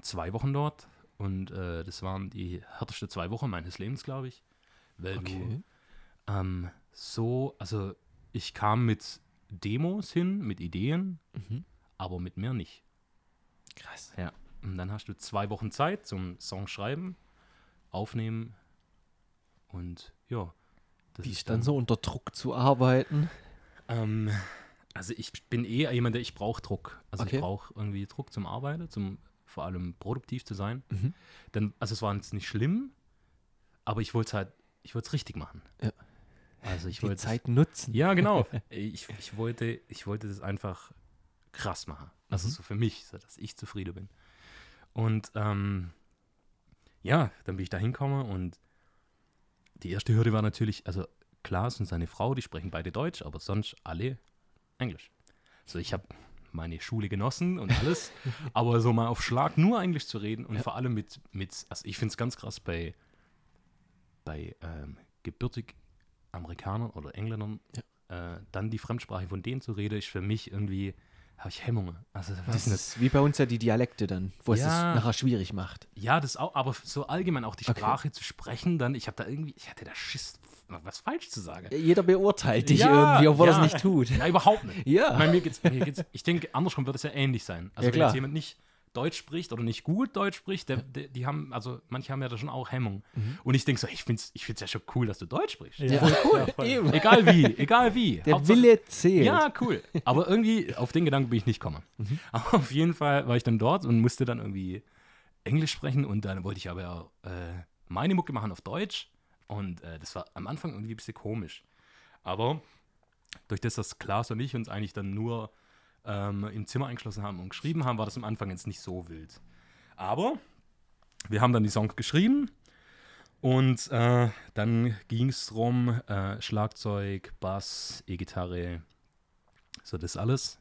zwei Wochen dort und äh, das waren die härtesten zwei Wochen meines Lebens, glaube ich. Weil Okay. du ähm, so, also ich kam mit Demos hin, mit Ideen, Mhm. aber mit mehr nicht. Krass. Ja. Und dann hast du zwei Wochen Zeit zum Song schreiben, aufnehmen und ja. Das Wie ist dann so unter Druck zu arbeiten? Ähm, also ich bin eh jemand, der ich brauche Druck. Also Okay. ich brauche irgendwie Druck zum Arbeiten, zum vor allem produktiv zu sein. Mhm. Dann, also es war jetzt nicht schlimm, aber ich wollte es halt, ich wollte es richtig machen. Ja. Also ich wollte Zeit nutzen. Ja, genau. [laughs] Ich, ich, wollte, ich wollte das einfach krass machen. Also Mhm. so für mich, so dass ich zufrieden bin. Und ähm, ja, dann bin ich da hingekommen und die erste Hürde war natürlich, also Klaas und seine Frau, die sprechen beide Deutsch, aber sonst alle Englisch. So, ich habe meine Schule genossen und alles, [laughs] aber so mal auf Schlag nur Englisch zu reden und vor allem mit, mit also ich finde es ganz krass bei bei ähm, gebürtig Amerikanern oder Engländern, äh, dann die Fremdsprache von denen zu reden, ist für mich irgendwie, habe ich Hemmungen. Also, Das ist wie bei uns ja die Dialekte dann, wo es es Ja. nachher schwierig macht. Ja, das auch, aber so allgemein auch die Okay. Sprache zu sprechen, dann, ich habe da irgendwie, ich hatte da Schiss, was falsch zu sagen. Jeder beurteilt dich Ja, irgendwie, obwohl er ja. es nicht tut. [laughs] Ja, überhaupt nicht. Ja. Ich meine, mir geht's, mir geht's, ich denke, andersrum wird es ja ähnlich sein. Also, Ja, wenn jetzt jemand nicht Deutsch spricht oder nicht gut Deutsch spricht, der, der, die haben, also manche haben ja da schon auch Hemmung. Und ich denke so, ich finde es ich find's ja schon cool, dass du Deutsch sprichst. Ja. Voll cool. Ja, voll. Egal wie, egal wie. Der Hauptsache- Wille zählt. Ja, cool. Aber irgendwie, auf den Gedanken bin ich nicht gekommen. Aber [laughs] auf jeden Fall war ich dann dort und musste dann irgendwie Englisch sprechen und dann wollte ich aber ja äh, meine Mucke machen auf Deutsch. Und äh, das war am Anfang irgendwie ein bisschen komisch. Aber durch das, dass Klaas und ich uns eigentlich dann nur ähm, im Zimmer eingeschlossen haben und geschrieben haben, war das am Anfang jetzt nicht so wild. Aber wir haben dann die Songs geschrieben und äh, dann ging es darum, äh, Schlagzeug, Bass, E-Gitarre, so das alles.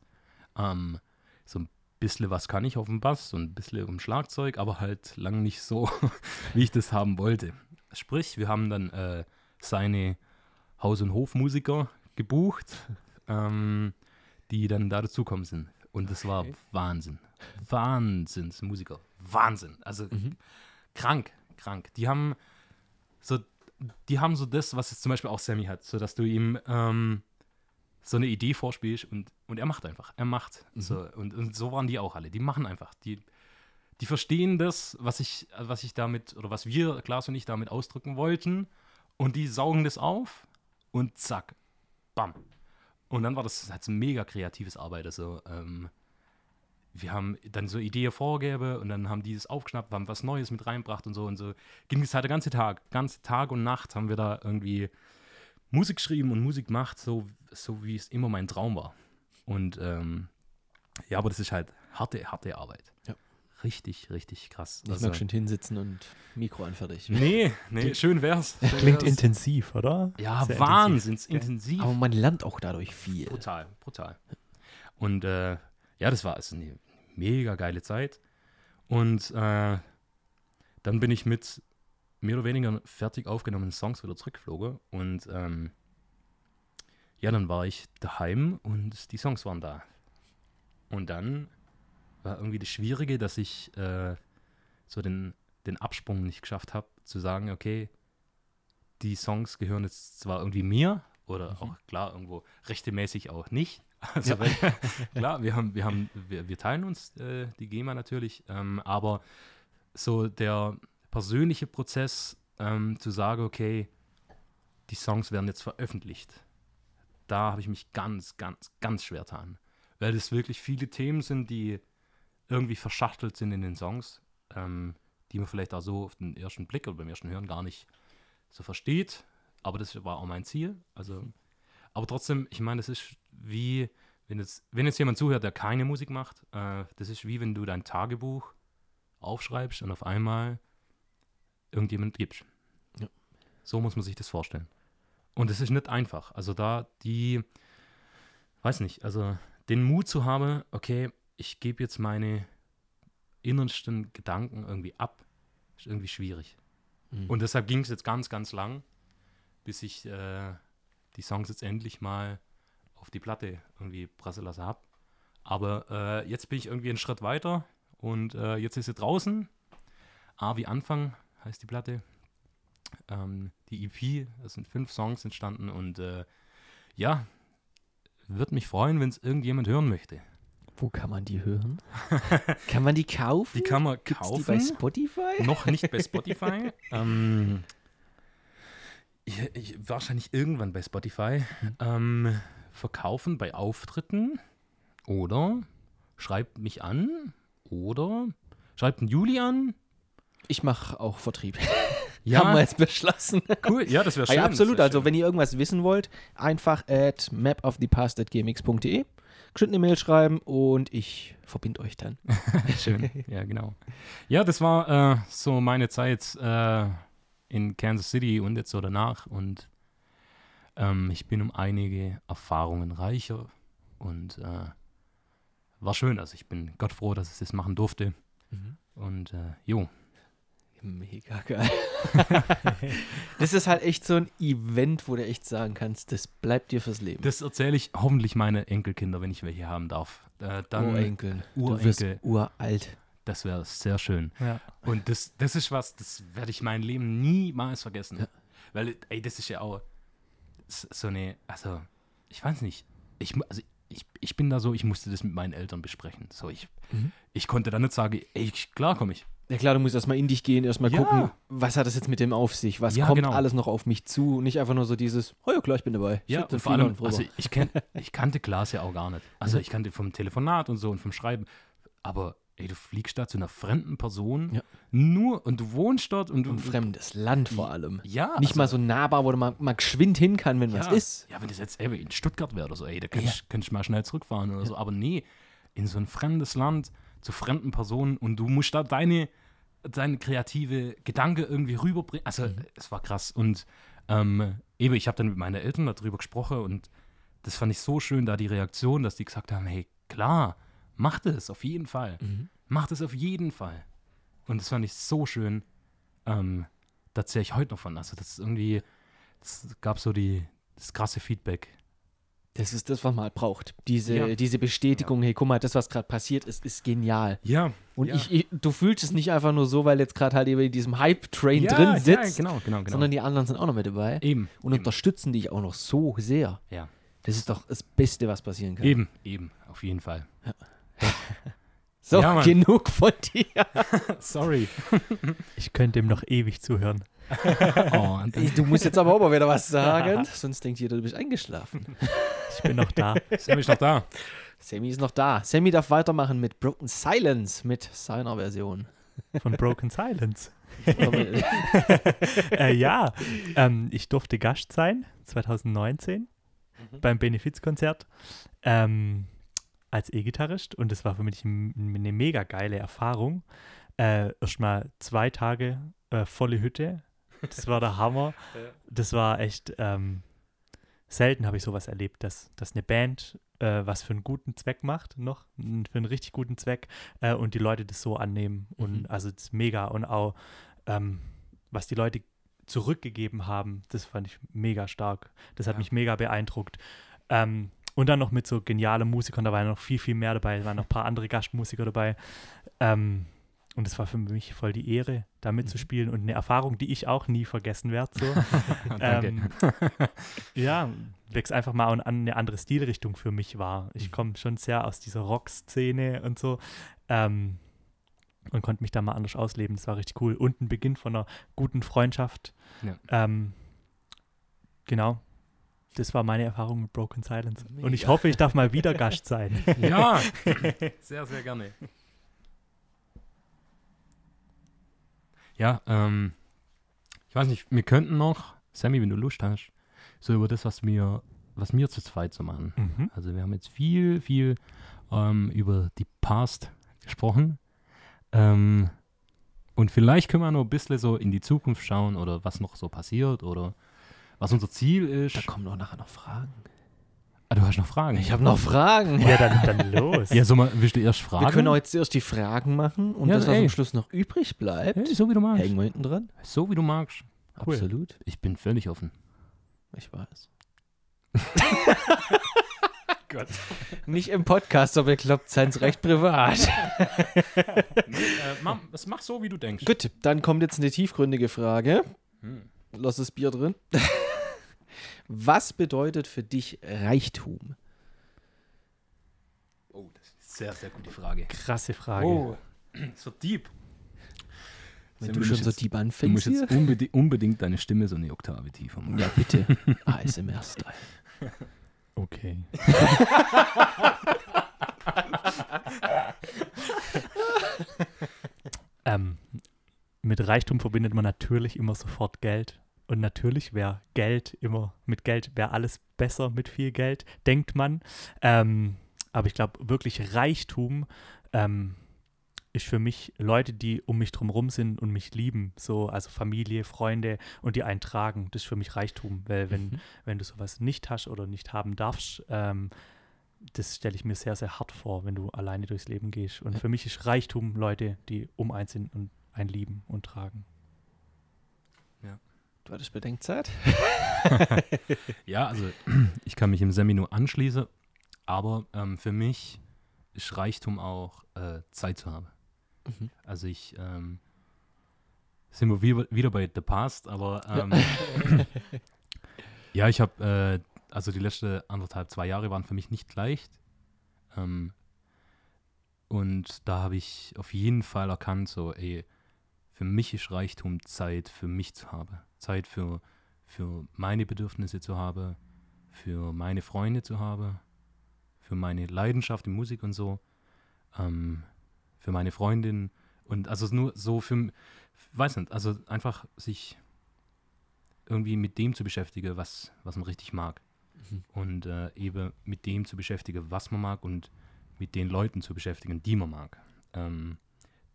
Ähm, so ein bisschen was kann ich auf dem Bass, so ein bisschen um Schlagzeug, aber halt lang nicht so, [laughs] wie ich das haben wollte. Sprich, wir haben dann äh, seine Haus- und Hofmusiker gebucht, ähm, die dann da dazukommen sind. Und das war Okay. Wahnsinn. Wahnsinnsmusiker. Wahnsinn. Also krank, krank. Die haben so, die haben so das, was jetzt zum Beispiel auch Sammy hat, so dass du ihm ähm, so eine Idee vorspielst und, und er macht einfach. Er macht. So, und, und so waren die auch alle. Die machen einfach. Die, die verstehen das, was ich, was ich damit, oder was wir, Klaas und ich, damit ausdrücken wollten. Und die saugen das auf und zack, bam. Und dann war das halt so mega kreatives Arbeit. Also, ähm, wir haben dann so Ideen vorgebe und dann haben die das aufgeschnappt, haben was Neues mit reinbracht und so und so. Ging es halt der ganze Tag, ganze Tag und Nacht haben wir da irgendwie Musik geschrieben und Musik gemacht, so, so wie es immer mein Traum war. Und ähm, ja, aber das ist halt harte, harte Arbeit. Richtig, richtig krass. Ich Also- mag schon hinsitzen und Mikro anfertig. Nee, nee, schön wär's. Schön Klingt wär's. intensiv, oder? Ja, Sehr wahnsinns intensiv. Aber man lernt auch dadurch viel. Brutal, brutal. Und äh, ja, das war also eine mega geile Zeit. Und äh, dann bin ich mit mehr oder weniger fertig aufgenommenen Songs wieder zurückgeflogen. Und ähm, ja, dann war ich daheim und die Songs waren da. Und dann war irgendwie das Schwierige, dass ich äh, so den, den Absprung nicht geschafft habe, zu sagen, okay, die Songs gehören jetzt zwar irgendwie mir oder auch klar irgendwo rechtemäßig auch nicht. [laughs] Also weil, [laughs] klar, wir haben, wir haben, wir, wir teilen uns äh, die GEMA natürlich, ähm, aber so der persönliche Prozess ähm, zu sagen, okay, die Songs werden jetzt veröffentlicht, da habe ich mich ganz, ganz, ganz schwer getan. Weil es wirklich viele Themen sind, die irgendwie verschachtelt sind in den Songs, ähm, die man vielleicht auch so auf den ersten Blick oder beim ersten Hören gar nicht so versteht. Aber das war auch mein Ziel. Also, aber trotzdem, ich meine, das ist wie, wenn jetzt, wenn jetzt jemand zuhört, der keine Musik macht, äh, das ist wie wenn du dein Tagebuch aufschreibst und auf einmal irgendjemand gibst. Ja. So muss man sich das vorstellen. Und es ist nicht einfach. Also da die, weiß nicht, also den Mut zu haben, okay, ich gebe jetzt meine innersten Gedanken irgendwie ab, ist irgendwie schwierig. Mhm. Und deshalb ging es jetzt ganz, ganz lang, bis ich äh, die Songs jetzt endlich mal auf die Platte irgendwie prasseln lassen habe. Aber äh, jetzt bin ich irgendwie einen Schritt weiter und äh, jetzt ist sie draußen. A wie Anfang heißt die Platte. Ähm, die EP, es sind fünf Songs entstanden und äh, ja, würde mich freuen, wenn es irgendjemand hören möchte. Wo kann man die hören? [laughs] kann man die kaufen? Die kann man Gibt's kaufen. die bei Spotify? Noch nicht bei [laughs] Spotify. ähm, ich, ich, wahrscheinlich irgendwann bei Spotify. Ähm, verkaufen bei Auftritten. Oder schreibt mich an. Oder schreibt einen Juli an. Ich mache auch Vertrieb. [laughs] Ja, Haben wir jetzt beschlossen. cool. Ja, das wäre schön. ja, absolut. Also, schön. wenn ihr irgendwas wissen wollt, einfach at mapofthepast.gmx.de geschnitten eine Mail schreiben und ich verbinde euch dann. [laughs] Schön, [laughs] ja, genau. Ja, das war äh, so meine Zeit äh, in Kansas City und jetzt so danach. Und ähm, ich bin um einige Erfahrungen reicher und äh, war schön. Also ich bin Gott froh, dass ich das machen durfte. Und äh, jo, Mega geil. [laughs] das ist halt echt so ein Event, wo du echt sagen kannst, das bleibt dir fürs Leben. Das erzähle ich hoffentlich meine Enkelkinder, wenn ich welche haben darf. Äh, dann Urenkel. Urenkel. uralt. Das wäre sehr schön. Ja. Und das, das ist was, das werde ich mein Leben niemals vergessen. Ja. Weil, ey, das ist ja auch so eine, also, ich weiß nicht. Ich, also, ich, ich bin da so, ich musste das mit meinen Eltern besprechen. So, ich, Mhm. ich konnte da nicht sagen, ey, klar komme ich. Ja klar, du musst erstmal in dich gehen, erstmal Ja. gucken, was hat das jetzt mit dem auf sich? Was Ja, kommt genau. alles noch auf mich zu? Nicht einfach nur so dieses, oh ja klar, ich bin dabei. Ja, Shit, und vor allem, also ich, kenn, ich kannte Klaas ja auch gar nicht. Also ich kannte vom Telefonat und so und vom Schreiben. Aber ey, du fliegst da zu einer fremden Person, Ja. nur und du wohnst dort und du. ein fremdes Land vor allem. Ja, Nicht also- mal so nahbar, wo du mal, mal geschwind hin kann, wenn was ja, ist. Ja, wenn das jetzt ey, in Stuttgart wäre oder so, ey, da könnte ich, könnt ich mal schnell zurückfahren oder so. Aber nee, in so ein fremdes Land, zu fremden Personen und du musst da deine, deine kreative Gedanke irgendwie rüberbringen. Also, Mhm. es war krass. Und ähm, eben, ich habe dann mit meinen Eltern darüber gesprochen und das fand ich so schön, da die Reaktion, dass die gesagt haben, hey, klar, mach das auf jeden Fall. Mhm. Mach das auf jeden Fall. Und das fand ich so schön. Ähm, da zähle ich heute noch von. Also, das ist irgendwie, es gab so die, das krasse Feedback. Das ist das, was man halt braucht. Diese, Ja. diese Bestätigung, hey, guck mal, das, was gerade passiert ist, ist genial. Ja. Und Ja. ich, ich, du fühlst es nicht einfach nur so, weil jetzt gerade halt eben in diesem Hype-Train ja, drin sitzt, Ja, genau, genau, genau. sondern die anderen sind auch noch mit dabei eben. und eben. unterstützen dich auch noch so sehr. Ja. Das ist doch das Beste, was passieren kann. Eben, eben, auf jeden Fall. [laughs] So, Ja, genug von dir. [laughs] Sorry. [laughs] Ich könnte ihm noch ewig zuhören. [laughs] Oh, Du musst jetzt aber auch mal wieder was sagen, sonst denkt jeder, du bist eingeschlafen. Ich bin noch da. ist nämlich noch da. Sammy ist noch da. Sammy darf weitermachen mit Broken Silence, mit seiner Version. Von Broken Silence. Äh, ja, ähm, ich durfte Gast sein 2019 beim Benefizkonzert ähm, als E-Gitarrist und das war für mich eine mega geile Erfahrung. Äh, Erstmal zwei Tage äh, volle Hütte. Das war der [laughs] Hammer. Das war echt ähm, selten habe ich sowas erlebt, dass, dass eine Band äh, was für einen guten Zweck macht, noch für einen richtig guten Zweck äh, und die Leute das so annehmen. Und Mhm. also das ist mega und auch ähm, was die Leute zurückgegeben haben, das fand ich mega stark. Das hat Ja. mich mega beeindruckt. Ähm, und dann noch mit so genialen Musikern, da waren noch viel, viel mehr dabei, da waren noch ein paar andere Gastmusiker dabei. Ähm, und es war für mich voll die Ehre, da mitzuspielen und eine Erfahrung, die ich auch nie vergessen werde. So. [laughs] Ähm, [laughs] ja, wächst einfach mal an eine andere Stilrichtung für mich war. Ich Mhm. komme schon sehr aus dieser Rock-Szene und so. Ähm, und konnte mich da mal anders ausleben. Das war richtig cool. Und ein Beginn von einer guten Freundschaft. Ja. Ähm, genau. Das war meine Erfahrung mit Broken Silence. Und ich Mega. hoffe, ich darf mal wieder Gast sein. [laughs] ja, [laughs] sehr, sehr gerne. Ja, ähm, ich weiß nicht, wir könnten noch, Sammy, wenn du Lust hast, so über das, was wir, was wir zu zweit so machen. Mhm. Also wir haben jetzt viel, viel ähm, über die Past gesprochen. Ähm, und vielleicht können wir noch ein bisschen so in die Zukunft schauen oder was noch so passiert oder was unser Ziel ist. Da kommen doch nachher noch Fragen. Ah, du hast noch Fragen? Ich habe noch Fragen. Ja, dann, dann los. Ja, so mal, willst du erst fragen? Wir können auch jetzt erst die Fragen machen und Ja, das, was ey. am Schluss noch übrig bleibt, Hey, so wie du magst. hängen wir hinten dran. So wie du magst. Cool. Absolut. Ich bin völlig offen. Ich weiß. [laughs] Nicht im Podcast, aber bekloppt seins recht privat. [laughs] [laughs] nee, äh, mach, es mach so, wie du denkst. Gut, dann kommt jetzt eine tiefgründige Frage. Hm. Lass das Bier drin. Was bedeutet für dich Reichtum? Oh, das ist eine sehr, sehr gute Frage. Krasse Frage. Oh, so deep. Wenn du musst schon so jetzt- deep Du anfängst musst hier? jetzt unbedi unbedingt deine Stimme so eine Oktave tiefer machen. Ja, bitte. ASMR-Style. Okay. [laughs] ähm, mit Reichtum verbindet man natürlich immer sofort Geld. Und natürlich wäre Geld immer, mit Geld wäre alles besser mit viel Geld, denkt man. Ähm, aber ich glaube, wirklich Reichtum ähm, ist für mich Leute, die um mich drumherum sind und mich lieben. So, also Familie, Freunde und die eintragen. Das ist für mich Reichtum. Weil wenn, Mhm. wenn du sowas nicht hast oder nicht haben darfst, ähm, das stelle ich mir sehr, sehr hart vor, wenn du alleine durchs Leben gehst. Und für mich ist Reichtum Leute, die um eins sind und ein lieben und tragen. Du hattest Bedenkzeit? [laughs] Ja, also [clears throat] ich kann mich im Semi nur anschließen, aber ähm, für mich ist Reichtum auch äh, Zeit zu haben. Mhm. Also ich ähm, sind wir wieder, wieder bei The Past, aber ähm, [laughs] ja, ich habe äh, also die letzten anderthalb, zwei Jahre waren für mich nicht leicht. Ähm, und da habe ich auf jeden Fall erkannt, so, ey, für mich ist Reichtum Zeit für mich zu haben. Zeit für, für meine Bedürfnisse zu haben, für meine Freunde zu haben, für meine Leidenschaft in Musik und so, ähm, für meine Freundin und also nur so für, weiß nicht, also einfach sich irgendwie mit dem zu beschäftigen, was, was man richtig mag. Mhm. Und äh, eben mit dem zu beschäftigen, was man mag und mit den Leuten zu beschäftigen, die man mag. Ähm,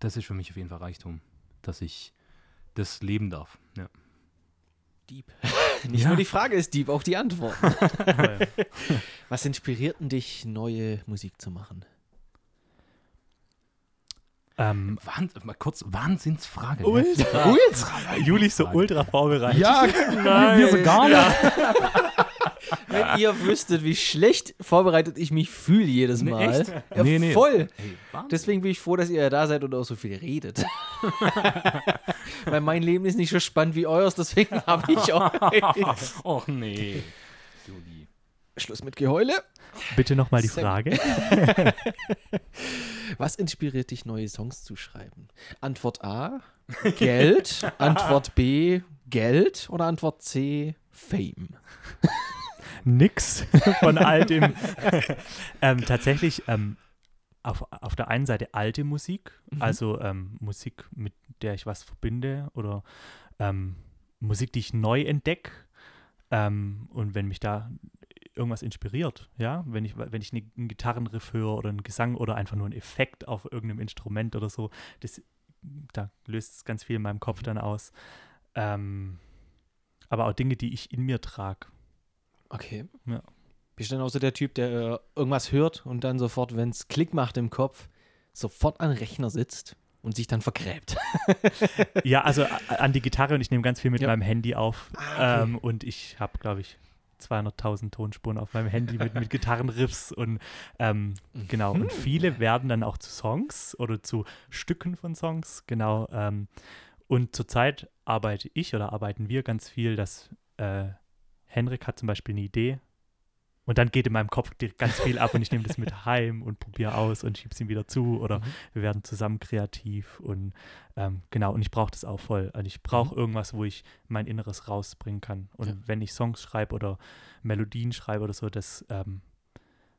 das ist für mich auf jeden Fall Reichtum, dass ich das leben darf. Ja. Deep. [laughs] Nicht Ja. nur die Frage ist deep, auch die Antwort. [laughs] [laughs] Was inspiriert denn dich, neue Musik zu machen? ähm, Wahn, mal kurz, Wahnsinnsfrage. ne? Ultra. Juli ist so ultra vorbereitet. Ja, Nein. wir so gar nicht. Wenn ihr wüsstet, wie schlecht vorbereitet ich mich fühle jedes Nee, Mal. echt? Ja, Nee, nee. Voll. Hey. Deswegen bin ich froh, dass ihr ja da seid und auch so viel redet. [laughs] Weil mein Leben ist nicht so spannend wie eures, deswegen [laughs] habe ich auch [laughs] Och nee. Juli. Schluss mit Geheule. Bitte nochmal die Frage. Was inspiriert dich, neue Songs zu schreiben? Antwort A, Geld. Antwort B, Geld. Oder Antwort C, Fame. Nix [laughs] von all dem. [laughs] ähm, tatsächlich ähm, auf, auf der einen Seite alte Musik, Mhm. also ähm, Musik, mit der ich was verbinde oder ähm, Musik, die ich neu entdecke. Ähm, und wenn mich da irgendwas inspiriert, ja, wenn ich, wenn ich ne- einen Gitarrenriff höre oder einen Gesang oder einfach nur einen Effekt auf irgendeinem Instrument oder so, das, da löst es ganz viel in meinem Kopf dann aus. Ähm, aber auch Dinge, die ich in mir trage. Okay. Ja. Bist du dann auch so der Typ, der äh, irgendwas hört und dann sofort, wenn es Klick macht im Kopf, sofort an den Rechner sitzt und sich dann vergräbt? [laughs] Ja, also an die Gitarre und ich nehme ganz viel mit Ja. meinem Handy auf. Ah, okay. ähm, und ich habe, glaube ich, 200.000 Tonspuren auf meinem Handy mit, mit Gitarrenriffs und ähm, genau. Und viele werden dann auch zu Songs oder zu Stücken von Songs, genau. Ähm, und zurzeit arbeite ich oder arbeiten wir ganz viel, dass äh, Henrik hat zum Beispiel eine Idee und dann geht in meinem Kopf ganz viel ab und ich nehme das mit heim und probiere aus und schiebe es ihm wieder zu oder Mhm. wir werden zusammen kreativ und ähm, genau, und ich brauche das auch voll. Also ich brauche irgendwas, wo ich mein Inneres rausbringen kann. Und Ja. wenn ich Songs schreibe oder Melodien schreibe oder so, das ähm,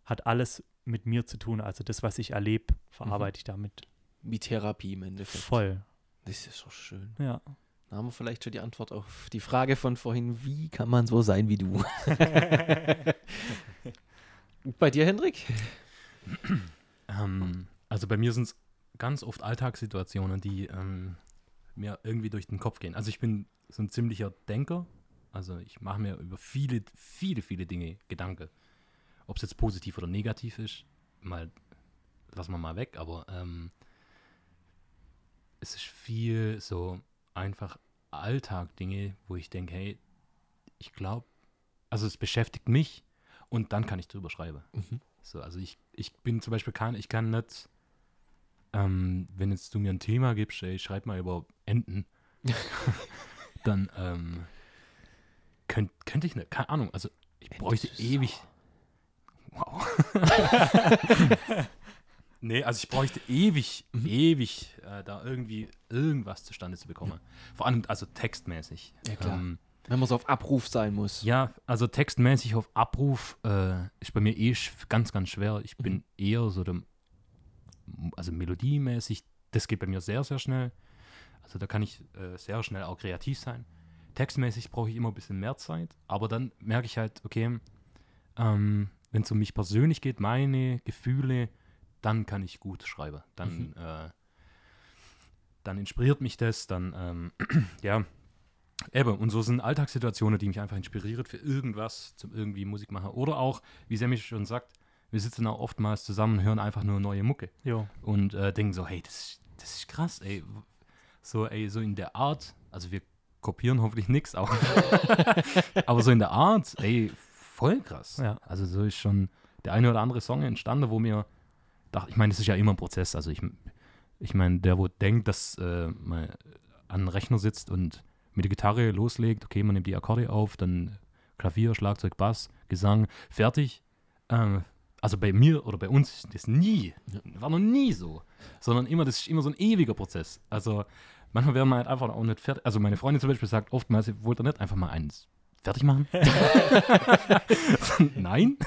hat alles mit mir zu tun. Also das, was ich erlebe, verarbeite ich damit Wie Therapie im Endeffekt. voll. Das ist so schön. Ja. Da haben wir vielleicht schon die Antwort auf die Frage von vorhin, wie kann man so sein wie du? [laughs] Bei dir, Hendrik? Ähm, also bei mir sind es ganz oft Alltagssituationen, die ähm, mir irgendwie durch den Kopf gehen. Also ich bin so ein ziemlicher Denker. Also ich mache mir über viele, viele, viele Dinge Gedanken. Ob es jetzt positiv oder negativ ist, mal lassen wir mal weg, aber ähm, es ist viel so einfach Alltag-Dinge, wo ich denke, hey, ich glaube, also es beschäftigt mich und dann kann ich drüber schreiben. Mhm. So, also ich, ich bin zum Beispiel kein, ich kann nicht, ähm, wenn jetzt du mir ein Thema gibst, ey, schreib mal über Enten, [laughs] dann ähm, könnt, könnte ich nicht, keine Ahnung, also ich bräuchte ewig. Wow. [laughs] [laughs] nee, also ich bräuchte ewig, ewig, äh, da irgendwie irgendwas zustande zu bekommen. Vor allem, also textmäßig. Ja, klar. Ähm, Wenn man so auf Abruf sein muss. ja, also textmäßig auf Abruf äh, ist bei mir eh ganz, ganz schwer. Ich bin eher so der, also melodiemäßig, das geht bei mir sehr, sehr schnell. Also da kann ich äh, sehr schnell auch kreativ sein. Textmäßig brauche ich immer ein bisschen mehr Zeit, aber dann merke ich halt, okay, ähm, wenn es um mich persönlich geht, meine Gefühle, dann kann ich gut schreiben. Dann, äh, dann inspiriert mich das, dann, ähm, [clears throat] ja, Eben, und so sind Alltagssituationen, die mich einfach inspirieren für irgendwas, zum irgendwie Musik machen. Oder auch, wie Sammy schon sagt, wir sitzen auch oftmals zusammen und hören einfach nur neue Mucke Jo. und äh, denken so, hey, das, ist- das ist krass, ey. So, ey, so in der Art, also wir kopieren hoffentlich nichts, aber, [laughs] aber so in der Art, ey, voll krass. Ja. Also so ist schon der eine oder andere Song entstanden, wo mir ich meine, das ist ja immer ein Prozess. Also ich, ich meine, der, wo denkt, dass äh, man an einem Rechner sitzt und mit der Gitarre loslegt, okay, man nimmt die Akkorde auf, dann Klavier, Schlagzeug, Bass, Gesang, fertig. Ähm, also bei mir oder bei uns ist das nie, war noch nie so, sondern immer, das ist immer so ein ewiger Prozess. Also manchmal werden wir halt einfach auch nicht fertig. Also meine Freundin zum Beispiel sagt oftmals, sie wollte nicht einfach mal eins fertig machen. [laughs] Nein.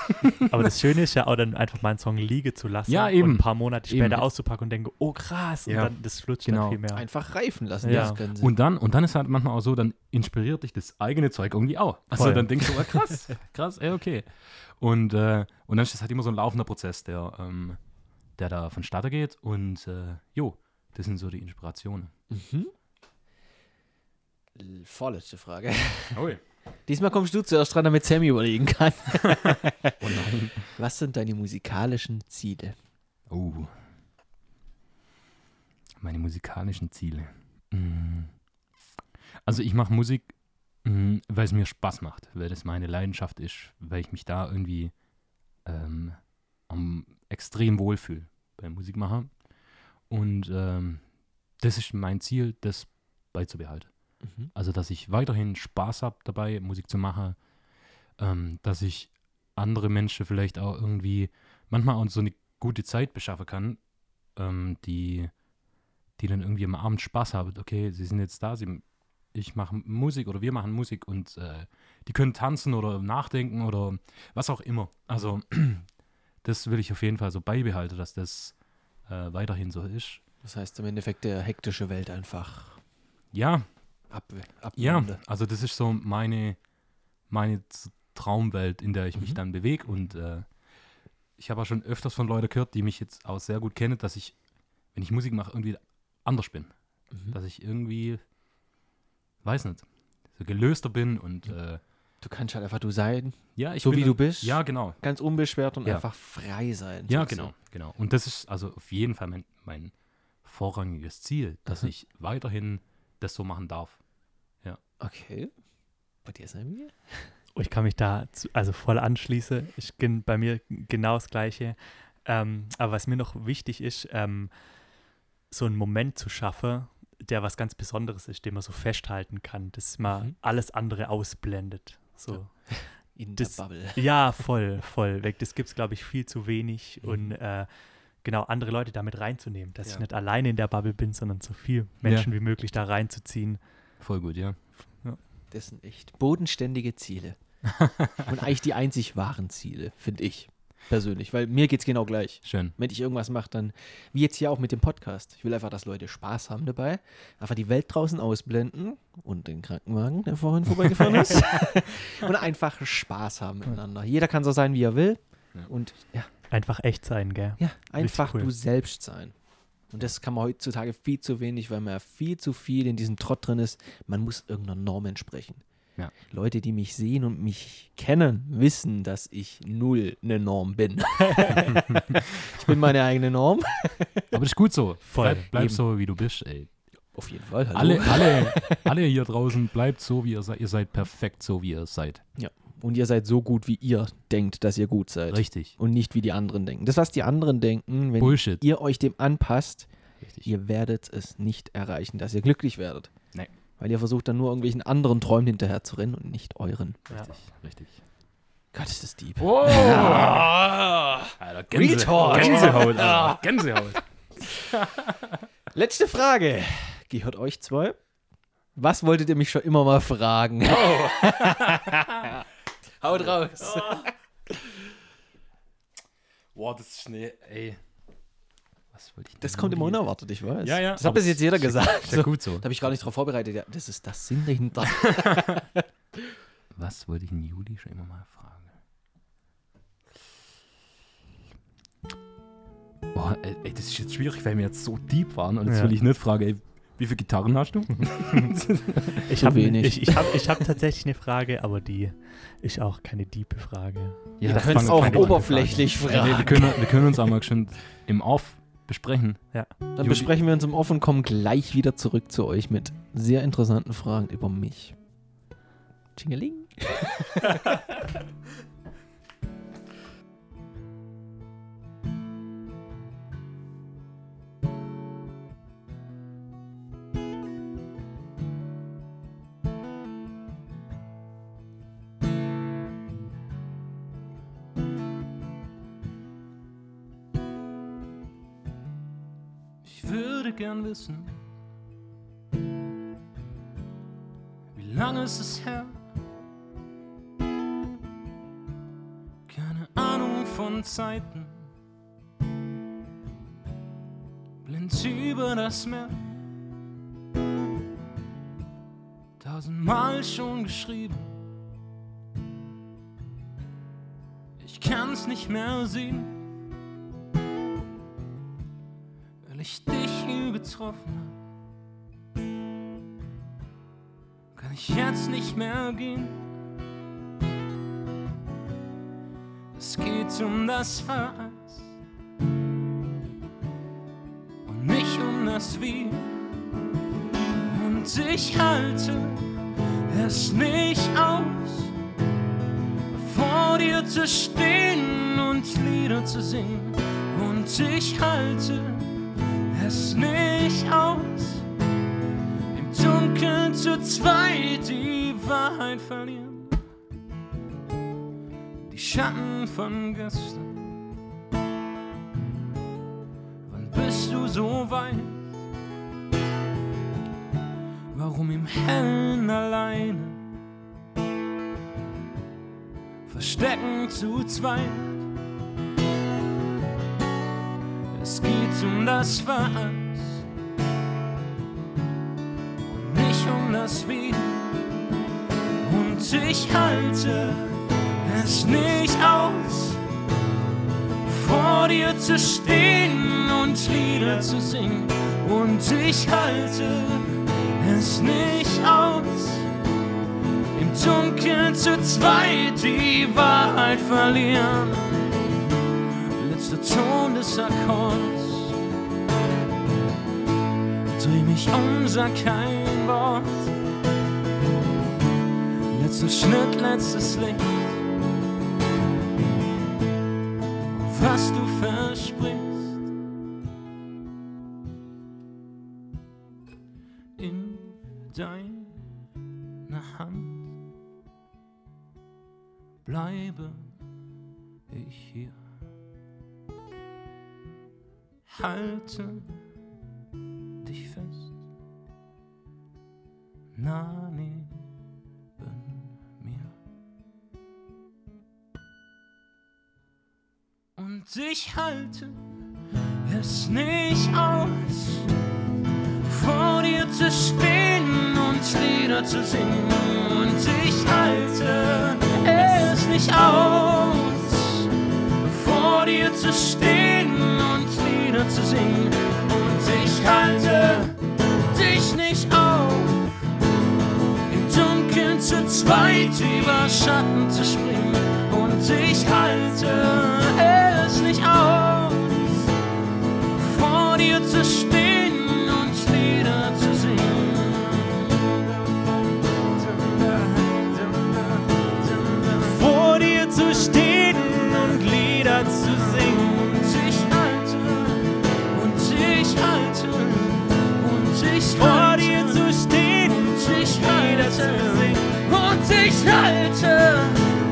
Aber das Schöne ist ja auch dann einfach mal einen Song liegen zu lassen Ja, eben. und ein paar Monate später Eben. auszupacken und denken, oh krass, und Ja. dann das flutscht Genau. dann viel mehr. Einfach reifen lassen, Ja. das Ganze. Und dann, und dann ist halt manchmal auch so, dann inspiriert dich das eigene Zeug irgendwie auch. Also Voll. dann denkst du, oh, krass, [laughs] krass, ey, okay. Und, äh, und dann ist das halt immer so ein laufender Prozess, der, ähm, der da vonstatten geht. Und äh, jo, das sind so die Inspirationen. Mhm. Vorletzte Frage. Oh, Diesmal kommst du zuerst dran, damit Sammy überlegen kann. [laughs] oh nein. Was sind deine musikalischen Ziele? Oh. Meine musikalischen Ziele. Mm. Also ich mache Musik, mm, weil es mir Spaß macht, weil das meine Leidenschaft ist, weil ich mich da irgendwie ähm, am extrem wohlfühle beim Musikmachen. Und ähm, das ist mein Ziel, das beizubehalten. Mhm. Also, dass ich weiterhin Spaß habe dabei, Musik zu machen, ähm, dass ich andere Menschen vielleicht auch irgendwie manchmal auch so eine gute Zeit beschaffen kann, ähm, die, die dann irgendwie am Abend Spaß haben. Okay, sie sind jetzt da, sie, ich mache Musik oder wir machen Musik und äh, die können tanzen oder nachdenken oder was auch immer. Also, [clears throat] das will ich auf jeden Fall so beibehalten, dass das äh, weiterhin so ist. Das heißt im Endeffekt der hektische Welt einfach Ja, ab, Ja, abwende. also das ist so meine, meine Traumwelt, in der ich mich Mhm. dann bewege. Und äh, ich habe auch schon öfters von Leuten gehört, die mich jetzt auch sehr gut kennen, dass ich, wenn ich Musik mache, irgendwie anders bin. Mhm. Dass ich irgendwie, weiß nicht, so gelöster bin und äh, Du kannst halt einfach du sein, ja, ich so bin wie du bist. Ja, genau. Ganz unbeschwert und Ja. einfach frei sein. Ja, genau, genau. Und das ist also auf jeden Fall mein, mein vorrangiges Ziel, dass Aha. ich weiterhin das so machen darf. Okay. Bei dir, Sammy? Oh, ich kann mich da zu, also voll anschließen. Ich bin bei mir genau das Gleiche. Ähm, aber was mir noch wichtig ist, ähm, so einen Moment zu schaffen, der was ganz Besonderes ist, den man so festhalten kann, dass man Mhm. alles andere ausblendet. So. [laughs] In Das- der Bubble. Ja, voll, voll weg. Das gibt es, glaube ich, viel zu wenig. Mhm. Und äh, genau, andere Leute damit reinzunehmen, dass Ja. ich nicht alleine in der Bubble bin, sondern so viel Menschen wie möglich da reinzuziehen. Voll gut, ja. Das sind echt bodenständige Ziele. [laughs] und eigentlich die einzig wahren Ziele, finde ich. Persönlich. Weil mir geht es genau gleich. Schön. Wenn ich irgendwas mache, dann, wie jetzt hier auch mit dem Podcast. Ich will einfach, dass Leute Spaß haben dabei. Einfach die Welt draußen ausblenden und den Krankenwagen, der vorhin vorbeigefahren ist. [laughs] und einfach Spaß haben miteinander. Jeder kann so sein, wie er will. Ja. Und ja, Einfach echt sein, gell? ja einfach cool. du selbst sein. Und das kann man heutzutage viel zu wenig, weil man ja viel zu viel in diesem Trott drin ist. Man muss irgendeiner Norm entsprechen. Ja. Leute, die mich sehen und mich kennen, wissen, dass ich null eine Norm bin. [laughs] ich bin meine eigene Norm. Aber das ist gut so. Voll. Bleib, bleib so, wie du bist, ey. Auf jeden Fall. Hallo. Alle, alle, [laughs] alle hier draußen, bleibt so, wie ihr seid. Ihr seid perfekt so, wie ihr seid. Und ihr seid so gut, wie ihr denkt, dass ihr gut seid. Richtig. Und nicht wie die anderen denken. Das, was die anderen denken, wenn Bullshit. ihr euch dem anpasst, Richtig. ihr werdet es nicht erreichen, dass ihr glücklich werdet. Nee. Weil ihr versucht dann nur irgendwelchen anderen Träumen hinterher zu rennen und nicht euren. Ja. Richtig, richtig. Gott, ist das deep. Oh! Alter, Gänse, Retard. Gänsehaut, Alter. Gänsehaut. [laughs] Letzte Frage. Gehört euch zwei. Was wolltet ihr mich schon immer mal fragen? [laughs] [laughs] Haut raus. [laughs] Boah, das ist Schnee, ey. Was wollte ich Das kommt immer unerwartet, ich weiß. Ja, ja. Das hat bis jetzt jeder gesagt. Ist ja gut so. Da habe ich gar nicht drauf vorbereitet. Ja, das ist das Sinn dahinter. [laughs] Was wollte ich in Juli schon immer mal fragen? Boah, ey, ey, das ist jetzt schwierig, weil wir jetzt so deep waren und jetzt Ja. will ich nicht fragen, ey, wie viele Gitarren hast du? [laughs] Ich habe wenig. ich, ich hab, ich hab tatsächlich eine Frage, aber die ist auch keine diepe Frage. Ihr das fangen- auch fangen wir an. oberflächlich Ja, wir, wir, fragen. können, wir können uns auch mal schon im Off besprechen. Ja. Dann Juli- besprechen wir uns im Off und kommen gleich wieder zurück zu euch mit sehr interessanten Fragen über mich. Tschingeling. [laughs] Ich würde gern wissen, wie lange ist es her? Keine Ahnung von Zeiten. Blind über das Meer. Tausendmal schon geschrieben. Ich kann's nicht mehr sehen. weil ich habe, kann ich jetzt nicht mehr gehen. Es geht um das Was und nicht um das Wie. Und ich halte es nicht aus, vor dir zu stehen und Lieder zu singen. Und ich halte es nicht aus, im Dunkeln zu zweit die Wahrheit verlieren. Die Schatten von gestern. Wann bist du so weit? Warum im Hellen alleine? Verstecken zu zweit. Es geht um das Was und nicht um das Wie. Und ich halte es nicht aus, vor dir zu stehen und Lieder zu singen. Und ich halte es nicht aus, im Dunkeln zu zweit die Wahrheit verlieren letzter Ton des Akkords. Mich um, sag kein Wort. Letzter Schnitt, letztes Licht. Was du versprichst. In deiner Hand bleibe ich hier halte neben mir. Und ich halte es nicht aus, vor dir zu stehen und Lieder zu singen. Und ich halte es nicht aus, vor dir zu stehen und Lieder zu singen. Und ich halte zu zweit über Schatten zu springen. Und ich halte es nicht aus, ich halte,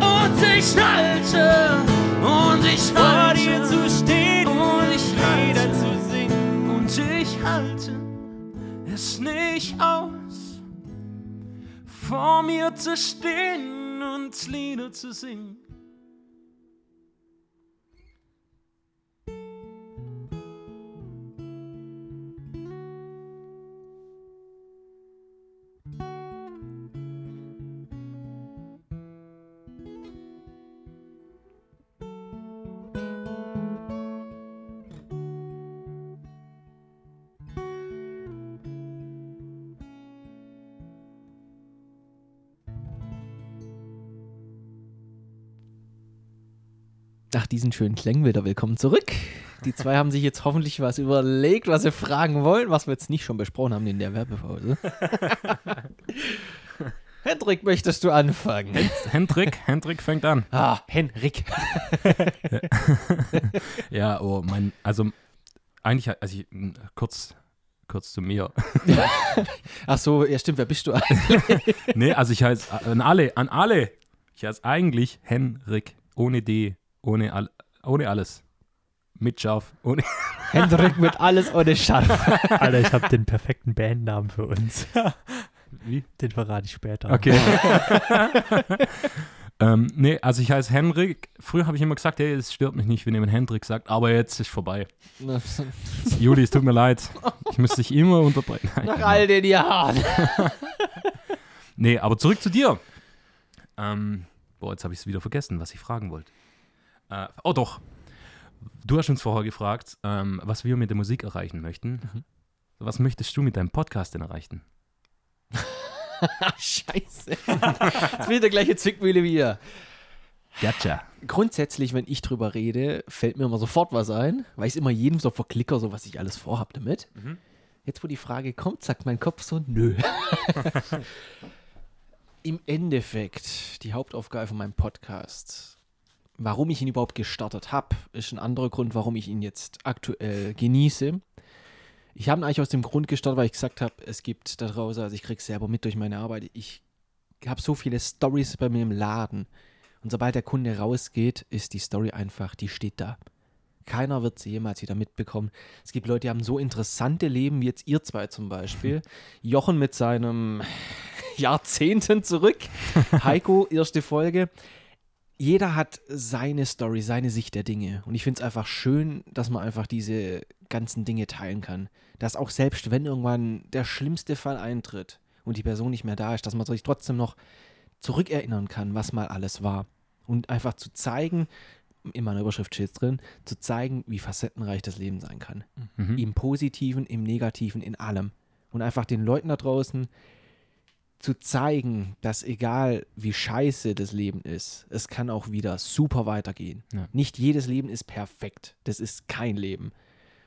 und ich halte, und ich Vor halte, dir zu stehen und ich Lieder halte, zu singen. und ich halte es nicht aus, vor mir zu stehen und Lieder zu singen. Diesen schönen Klängen wieder willkommen zurück. Die zwei haben sich jetzt hoffentlich was überlegt, was sie fragen wollen, was wir jetzt nicht schon besprochen haben in der Werbepause. [laughs] Hendrik, möchtest du anfangen? Hendrik, Hendrik fängt an. Ah, Henrik. [laughs] Ja, oh, mein, also eigentlich, also ich, kurz, kurz zu mir. [laughs] Ach so, ja stimmt, wer bist du? nee, also ich heiße, an alle, an alle, ich heiße eigentlich Henrik, ohne D, ohne, all, ohne alles. Mit Scharf, ohne, [laughs] Hendrik mit alles ohne Scharf. [laughs] Alter, ich habe den perfekten Bandnamen für uns. wie? Den verrate ich später. Okay. [laughs] ähm, nee, also ich heiße Henrik. Früher habe ich immer gesagt, hey, es stört mich nicht, wenn jemand Hendrik sagt, aber jetzt ist vorbei. Juli, es tut mir leid. Ich müsste dich immer unterbrechen. Nein, Nach genau. all den Jahren. Nee, aber zurück zu dir. Ähm, boah, jetzt habe ich es wieder vergessen, was ich fragen wollte. Äh, oh doch. Du hast uns vorher gefragt, ähm, was wir mit der Musik erreichen möchten. Mhm. Was möchtest du mit deinem Podcast denn erreichen? [laughs] Scheiße. Jetzt will der gleiche Zwickmühle wie ihr. Gotcha. Grundsätzlich, wenn ich drüber rede, fällt mir immer sofort was ein, weil ich es immer jedem so verklicker, so was ich alles vorhab damit. Mhm. Jetzt, wo die Frage kommt, sagt mein Kopf so, nö. [laughs] Im Endeffekt, die Hauptaufgabe von meinem Podcast, warum ich ihn überhaupt gestartet habe, ist ein anderer Grund, warum ich ihn jetzt aktuell genieße. Ich habe ihn eigentlich aus dem Grund gestartet, weil ich gesagt habe, es gibt da draußen, also ich kriege es selber mit durch meine Arbeit, ich habe so viele Stories bei mir im Laden. Und sobald der Kunde rausgeht, ist die Story einfach, die steht da. Keiner wird sie jemals wieder mitbekommen. Es gibt Leute, die haben so interessante Leben, wie jetzt ihr zwei zum Beispiel. [laughs] Jochen mit seinem Jahrzehnten zurück. [laughs] Heiko, erste Folge. Jeder hat seine Story, seine Sicht der Dinge. Und ich finde es einfach schön, dass man einfach diese ganzen Dinge teilen kann. Dass auch selbst wenn irgendwann der schlimmste Fall eintritt und die Person nicht mehr da ist, dass man sich trotzdem noch zurückerinnern kann, was mal alles war. Und einfach zu zeigen, in meiner Überschrift steht es drin, zu zeigen, wie facettenreich das Leben sein kann. Mhm. Im Positiven, im Negativen, in allem. Und einfach den Leuten da draußen zu zeigen, dass egal wie scheiße das Leben ist, es kann auch wieder super weitergehen. Ja. Nicht jedes Leben ist perfekt. Das ist kein Leben.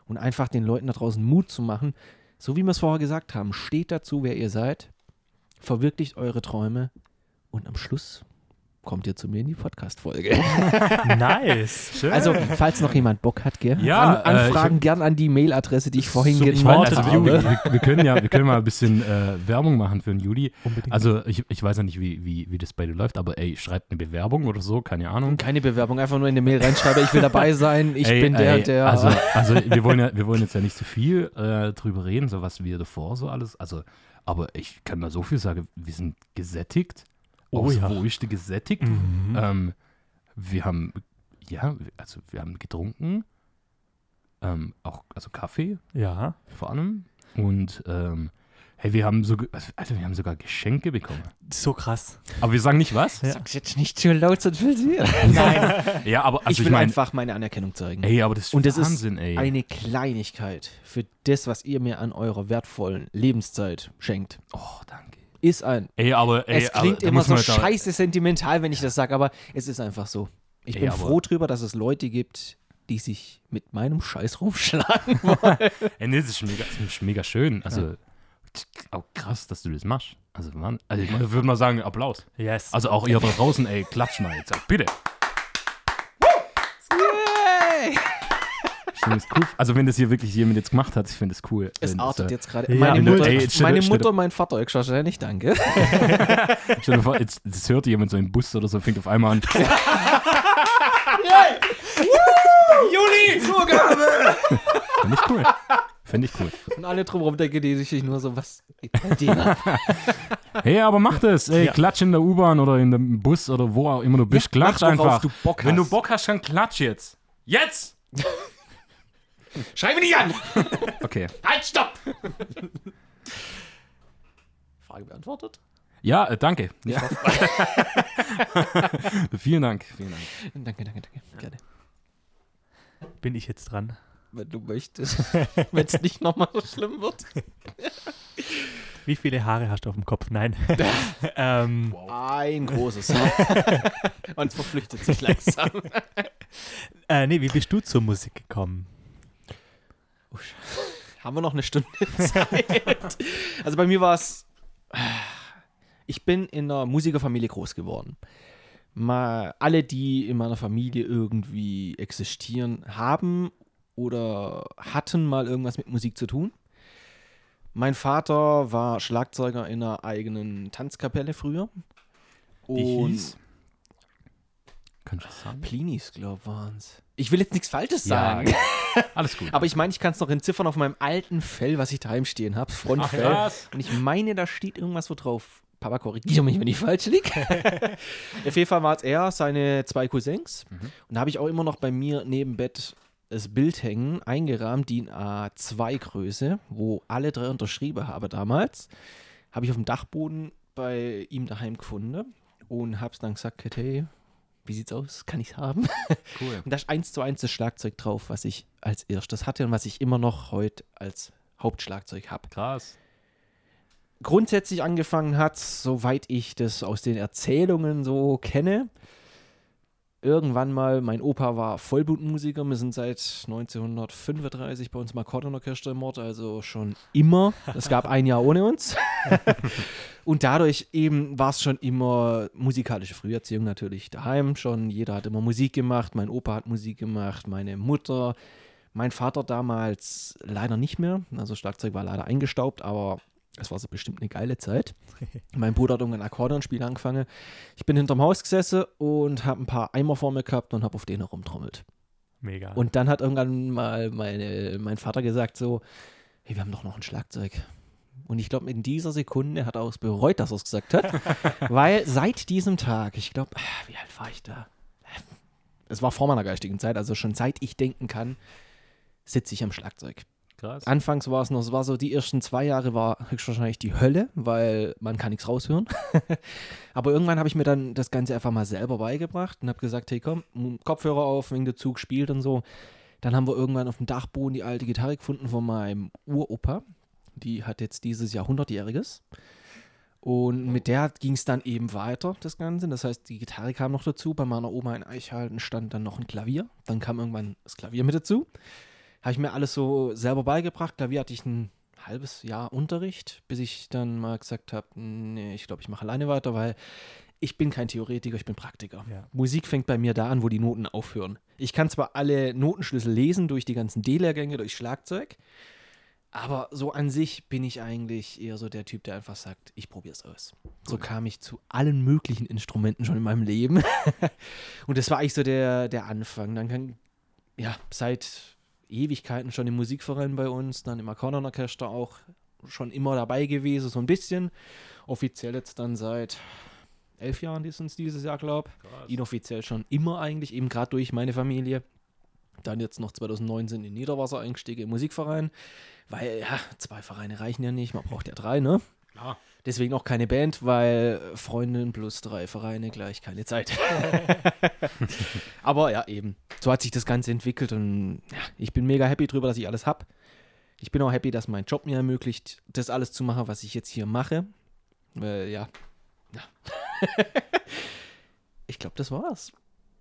Und einfach den Leuten da draußen Mut zu machen, so wie wir es vorher gesagt haben, steht dazu, wer ihr seid, verwirklicht eure Träume und am Schluss kommt ihr zu mir in die Podcast-Folge. [laughs] Nice. Schön. Also, falls noch jemand Bock hat, gell? Ja, An, äh, Anfragen gern an die Mailadresse, die ich vorhin genannt also habe. wir, wir, wir, können ja, wir können mal ein bisschen äh, Werbung machen für den Juli. Unbedingt. Also ich, ich weiß ja nicht, wie, wie, wie das bei dir läuft, aber ey, schreibt eine Bewerbung oder so, keine Ahnung. Keine Bewerbung, einfach nur in eine Mail reinschreiben, ich will dabei sein, ich Ey, bin der ey, der. Also, also wir, wollen ja, wir wollen jetzt ja nicht so viel äh, drüber reden, so was wir davor so alles. Also, aber ich kann mal so viel sagen, wir sind gesättigt. Oh Aufs ja. Wohlste gesättigt. Mhm. Ähm, wir haben, ja, also wir haben getrunken. Ähm, auch, also Kaffee ja. vor allem. Und ähm, hey, wir haben sogar, also, wir haben sogar Geschenke bekommen. So krass. Aber wir sagen nicht was? Ja. Sag's jetzt nicht zu laut, sonst will sie. [laughs] Nein, Ja, aber also ich ich, will meine, einfach meine Anerkennung zeigen. ey, aber das ist Und das ist Wahnsinn, ey. Eine Kleinigkeit für das, was ihr mir an eurer wertvollen Lebenszeit schenkt. oh, danke. Ist ein. Ey, aber ey, es aber klingt da immer so aber- scheiße sentimental, wenn ich das sage, aber es ist einfach so. Ich Ey, bin aber- froh drüber, dass es Leute gibt, die sich mit meinem Scheiß rumschlagen [laughs] wollen. Ey, nee, das ist mega, das ist mega schön. Also, auch krass, dass du das machst. Also, Mann, also ich würde mal sagen, Applaus. Yes. Also auch ihr da draußen, ey, klatscht mal jetzt. Bitte. Yay! Ich finde das cool. Also, wenn das hier wirklich jemand jetzt gemacht hat, ich finde das cool. Es das, artet jetzt gerade. Ja, meine du- Mutter, ey, jetzt meine Mutter und mein Vater, ich wahrscheinlich, danke. [laughs] [laughs] Stell dir vor, jetzt, das hört jemand so im Bus oder so, fängt auf einmal an. [laughs] Juli! Zugabe! Finde ich cool. Finde ich cool. Und alle drumherum denken die sich nur so, was geht bei dir? Hey, aber mach das. Ey, Ja. klatsch in der U-Bahn oder in dem Bus oder wo auch immer du bist. Ja, klatsch einfach. du Bock Wenn du hast. Bock hast, dann klatsch jetzt. Jetzt! Schreib mich nicht an! [laughs] Okay. Halt, stopp! [laughs] Frage beantwortet? Ja, äh, danke. Ja. [laughs] vielen Dank. Vielen Dank. Danke, danke, danke. Gerne. Bin ich jetzt dran? Wenn du möchtest. Wenn es nicht nochmal so schlimm wird. Wie viele Haare hast du auf dem Kopf? Nein. ähm, Ein großes. Und es verflüchtet sich langsam. äh, nee, wie bist du zur Musik gekommen? Haben wir noch eine Stunde [laughs] Zeit? Also bei mir war es. Ich bin in einer Musikerfamilie groß geworden. Mal alle, die in meiner Familie irgendwie existieren, haben oder hatten mal irgendwas mit Musik zu tun. Mein Vater war Schlagzeuger in einer eigenen Tanzkapelle früher. Und Könntest du das sagen? Plinis, glaube ich, waren es. Ich will jetzt nichts Falsches Ja, sagen. [laughs] Alles gut. Aber ich meine, ich kann es noch entziffern auf meinem alten Fell, was ich daheim stehen habe, Frontfell. krass. Und ich meine, da steht irgendwas so drauf. Papa, korrigiere mich, wenn ich falsch liege. [laughs] auf jeden Fall war es er, seine zwei Cousins. Und da habe ich auch immer noch bei mir neben Bett das Bild hängen, eingerahmt, die in A2-Größe, wo alle drei unterschrieben habe damals. Habe ich auf dem Dachboden bei ihm daheim gefunden und habe es dann gesagt, hey, wie sieht's aus? Kann ich's haben? [laughs] cool. Und da ist eins zu eins das Schlagzeug drauf, was ich als erstes hatte und was ich immer noch heute als Hauptschlagzeug habe. Krass. Grundsätzlich angefangen hat, soweit ich das aus den Erzählungen so kenne, irgendwann mal, mein Opa war Vollblutmusiker, wir sind seit 1935 bei uns im Akkordeonorchester im Ort, also schon immer. Es gab ein Jahr ohne uns. [laughs] Und dadurch eben war es schon immer musikalische Früherziehung natürlich daheim schon. Jeder hat immer Musik gemacht, mein Opa hat Musik gemacht, meine Mutter, mein Vater damals leider nicht mehr. Also Schlagzeug war leider eingestaubt, aber es war so bestimmt eine geile Zeit. [laughs] mein Bruder hat irgendwann Akkordeonspiel angefangen. Ich bin hinterm Haus gesessen und habe ein paar Eimer vor mir gehabt und habe auf denen herumtrommelt. Mega. Und dann hat irgendwann mal meine, mein Vater gesagt so, hey, wir haben doch noch ein Schlagzeug. Und ich glaube, in dieser Sekunde hat er es bereut, dass er es gesagt hat. [laughs] weil seit diesem Tag, ich glaube, wie alt war ich da? Es war vor meiner geistigen Zeit, also schon seit ich denken kann, sitze ich am Schlagzeug. Krass. Anfangs war es noch, es war so, die ersten zwei Jahre war höchstwahrscheinlich die Hölle, weil man kann nichts raushören. [laughs] Aber irgendwann habe ich mir dann das Ganze einfach mal selber beigebracht und habe gesagt, hey komm, Kopfhörer auf, wenn der Zug spielt und so. Dann haben wir irgendwann auf dem Dachboden die alte Gitarre gefunden von meinem Uropa. Die hat jetzt dieses Jahr 100-jähriges. Und mit der ging es dann eben weiter, das Ganze. Das heißt, die Gitarre kam noch dazu. Bei meiner Oma in Eichhalten stand dann noch ein Klavier. Dann kam irgendwann das Klavier mit dazu. Habe ich mir alles so selber beigebracht. Klavier hatte ich ein halbes Jahr Unterricht, bis ich dann mal gesagt habe, nee, ich glaube, ich mache alleine weiter, weil ich bin kein Theoretiker, ich bin Praktiker. Ja. Musik fängt bei mir da an, wo die Noten aufhören. Ich kann zwar alle Notenschlüssel lesen durch die ganzen D-Lehrgänge, durch Schlagzeug, aber so an sich bin ich eigentlich eher so der Typ, der einfach sagt, ich probiere es aus. So kam ich zu allen möglichen Instrumenten schon in meinem Leben. [laughs] Und das war eigentlich so der, der Anfang. Dann kann, ja, seit Ewigkeiten schon im Musikverein bei uns, dann im Akkordeonorchester auch schon immer dabei gewesen, so ein bisschen. Offiziell jetzt dann seit elf Jahren ist uns dieses Jahr, glaube ich. Inoffiziell schon immer eigentlich, eben gerade durch meine Familie. Dann jetzt noch 2019 in Niederwasser eingestiegen im Musikverein, weil ja, zwei Vereine reichen ja nicht, man braucht ja drei, ne? Klar. Deswegen auch keine Band, weil Freundin plus drei Vereine gleich keine Zeit. [laughs] [laughs] Aber ja, eben. So hat sich das Ganze entwickelt und ja, ich bin mega happy drüber, dass ich alles habe. Ich bin auch happy, dass mein Job mir ermöglicht, das alles zu machen, was ich jetzt hier mache. Weil ja. ja. [laughs] ich glaube, das war's.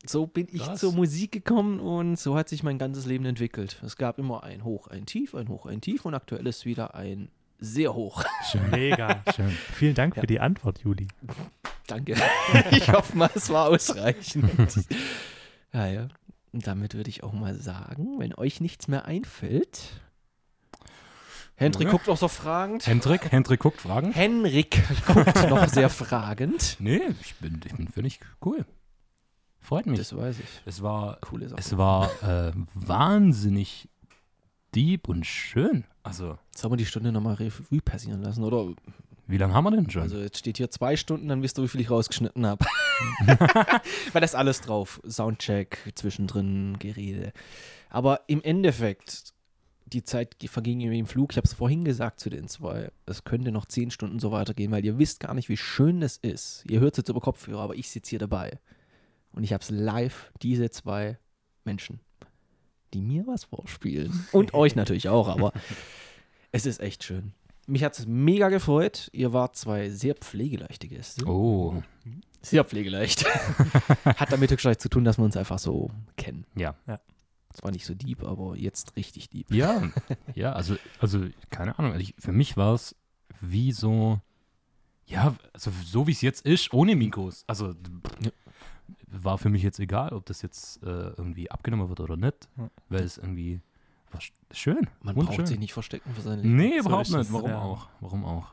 So bin ich Krass. zur Musik gekommen und so hat sich mein ganzes Leben entwickelt. Es gab immer ein Hoch, ein Tief, ein Hoch, ein Tief und aktuell ist wieder ein sehr hoch. Mega. Schön. Vielen Dank Ja. für die Antwort, Juli. Danke. [laughs] ich hoffe mal, es war ausreichend. [laughs] ja, ja. Und damit würde ich auch mal sagen, wenn euch nichts mehr einfällt. Hendrik Ja. guckt auch so fragend. Hendrik, Hendrik guckt Fragen? Henrik guckt noch sehr fragend. [laughs] Nee, ich bin, ich bin völlig cool. Freut mich. Das weiß ich. es war, Coole Sache. es war äh, wahnsinnig deep und schön. Also, Sollen wir die Stunde nochmal Revue passieren lassen? Oder? wie lange haben wir denn schon? Also jetzt steht hier zwei Stunden, dann wisst ihr, wie viel ich rausgeschnitten habe. [laughs] Weil das alles drauf. Soundcheck, zwischendrin Gerede. Aber im Endeffekt, die Zeit verging im Flug. Ich habe es vorhin gesagt zu den zwei. Es könnte noch zehn Stunden so weitergehen, weil ihr wisst gar nicht, wie schön das ist. Ihr hört es jetzt über Kopfhörer, aber ich sitze hier dabei. Und ich habe es live, diese zwei Menschen, die mir was vorspielen. Und [laughs] euch natürlich auch, aber es ist echt schön. mich hat es mega gefreut. Ihr wart zwei sehr pflegeleichte Gäste. Oh. Sehr pflegeleicht. [laughs] hat damit wirklich zu tun, dass wir uns einfach so kennen. Ja. Zwar nicht so deep, aber jetzt richtig deep. Ja, [laughs] ja, also, also keine Ahnung. Also ich, für mich war es wie so, ja, also so wie es jetzt ist, ohne Mikros. Also Ja. War für mich jetzt egal, ob das jetzt äh, irgendwie abgenommen wird oder nicht, Ja. weil es irgendwie war sch- schön. Man braucht sich nicht verstecken für sein Leben. Nee, So überhaupt nicht. Warum ja. auch? Warum auch?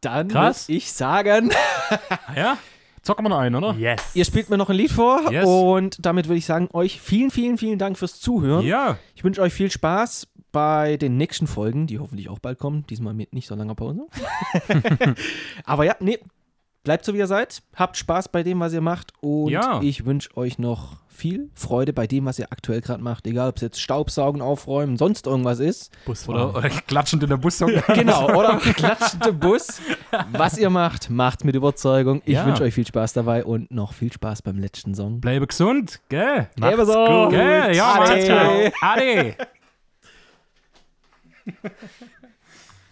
Dann Krass. muss ich sagen, [laughs] Ah, ja? Zocken wir noch einen, oder? Yes. ihr spielt mir noch ein Lied vor Yes. und damit würde ich sagen, euch vielen, vielen, vielen Dank fürs Zuhören. Ja. Ich wünsche euch viel Spaß bei den nächsten Folgen, die hoffentlich auch bald kommen. Diesmal mit nicht so langer Pause. [laughs] [laughs] Aber ja, nee, bleibt so wie ihr seid. Habt Spaß bei dem, was ihr macht. Und Ja. ich wünsche euch noch viel Freude bei dem, was ihr aktuell gerade macht. Egal, ob es jetzt Staubsaugen, Aufräumen, sonst irgendwas ist. Busfahrer. Oder, oder klatschend in der Bussong. [laughs] Genau, oder [laughs] klatschende Bus. Was ihr macht, macht mit Überzeugung. Ich Ja. wünsche euch viel Spaß dabei und noch viel Spaß beim letzten Song. Bleibe gesund, gell? Macht's Ebenso. gut. Gell? Ja, Ade. Ade. [laughs]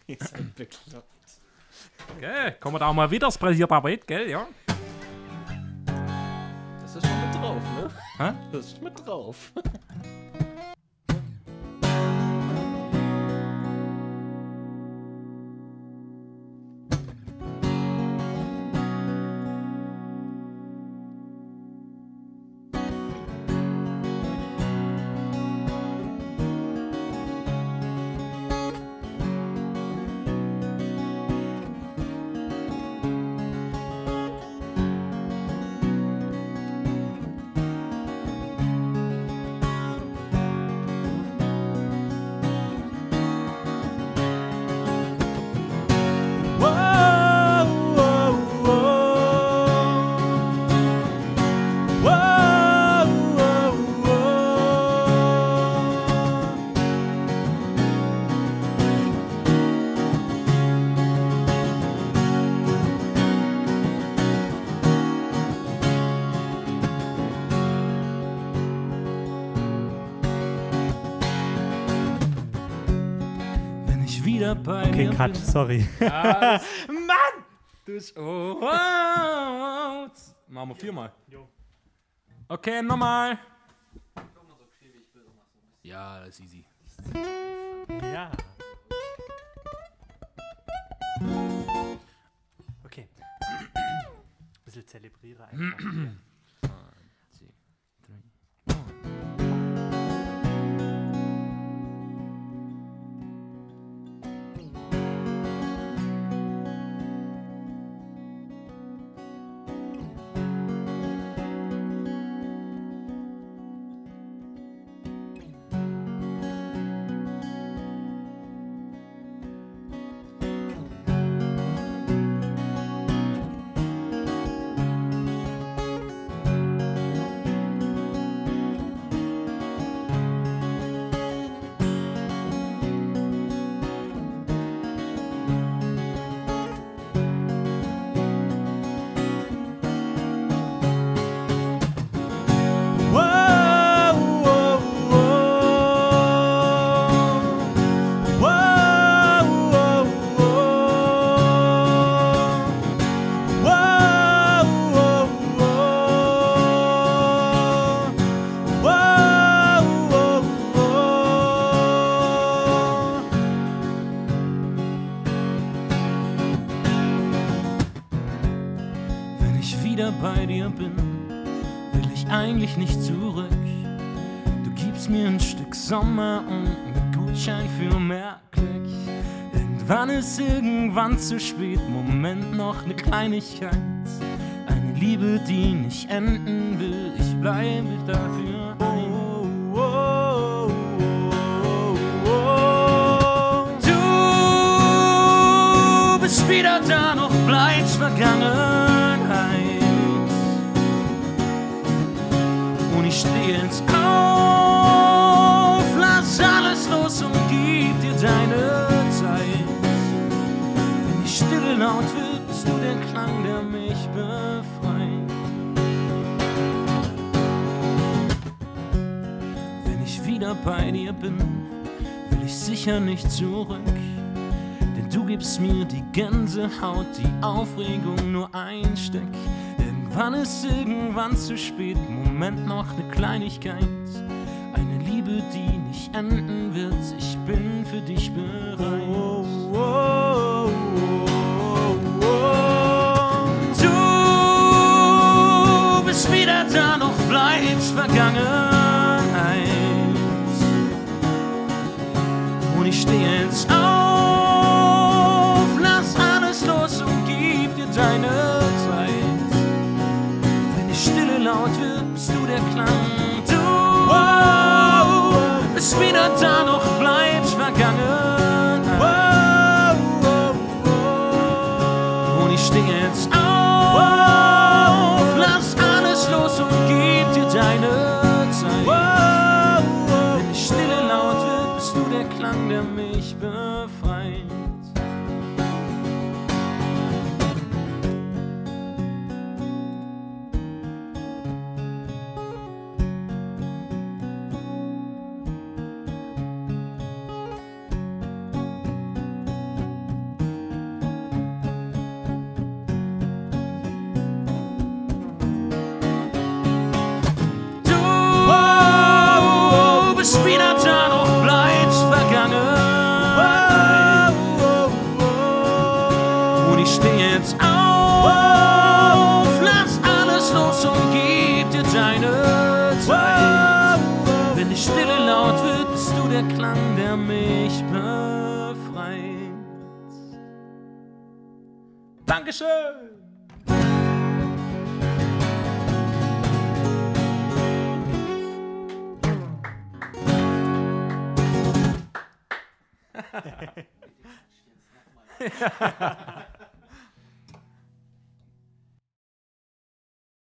Ade. Gell? Kommen wir da auch mal wieder, das nicht, gell? Ja. Das ist schon mit drauf, ne? Hä? Das ist mit drauf. [laughs] Bei Okay, dir Cut, bin. sorry. [laughs] Mann! Das, oh, oh, oh. Machen wir viermal. Okay, nochmal. Ja, das ist easy. Ja. Okay. Bisschen zelebriere einfach. Ich eigentlich nicht zurück. Du gibst mir ein Stück Sommer und einen Gutschein für mehr Glück. Irgendwann ist irgendwann zu spät, Moment noch eine Kleinigkeit. Eine Liebe, die nicht enden will, ich bleibe dafür ein. Du bist wieder da, doch bleibst Vergangenheit. Stehe ins Auf, lass alles los und gib dir deine Zeit. Wenn die Stille laut wird, bist du der Klang, der mich befreit. Wenn ich wieder bei dir bin, will ich sicher nicht zurück. Du gibst mir die Gänsehaut, die Aufregung nur ein Stück. Irgendwann ist irgendwann zu spät, Moment noch eine Kleinigkeit. Eine Liebe, die nicht enden wird, ich bin für dich bereit. Du bist wieder da, noch bleibt Vergangenheit. Und ich stehe jetzt auf, bist du der Klang. Du bist wieder da, noch bleibt Vergangenheit. Und ich stehe jetzt auf, lass alles los und gib dir deine Dankeschön! [laughs]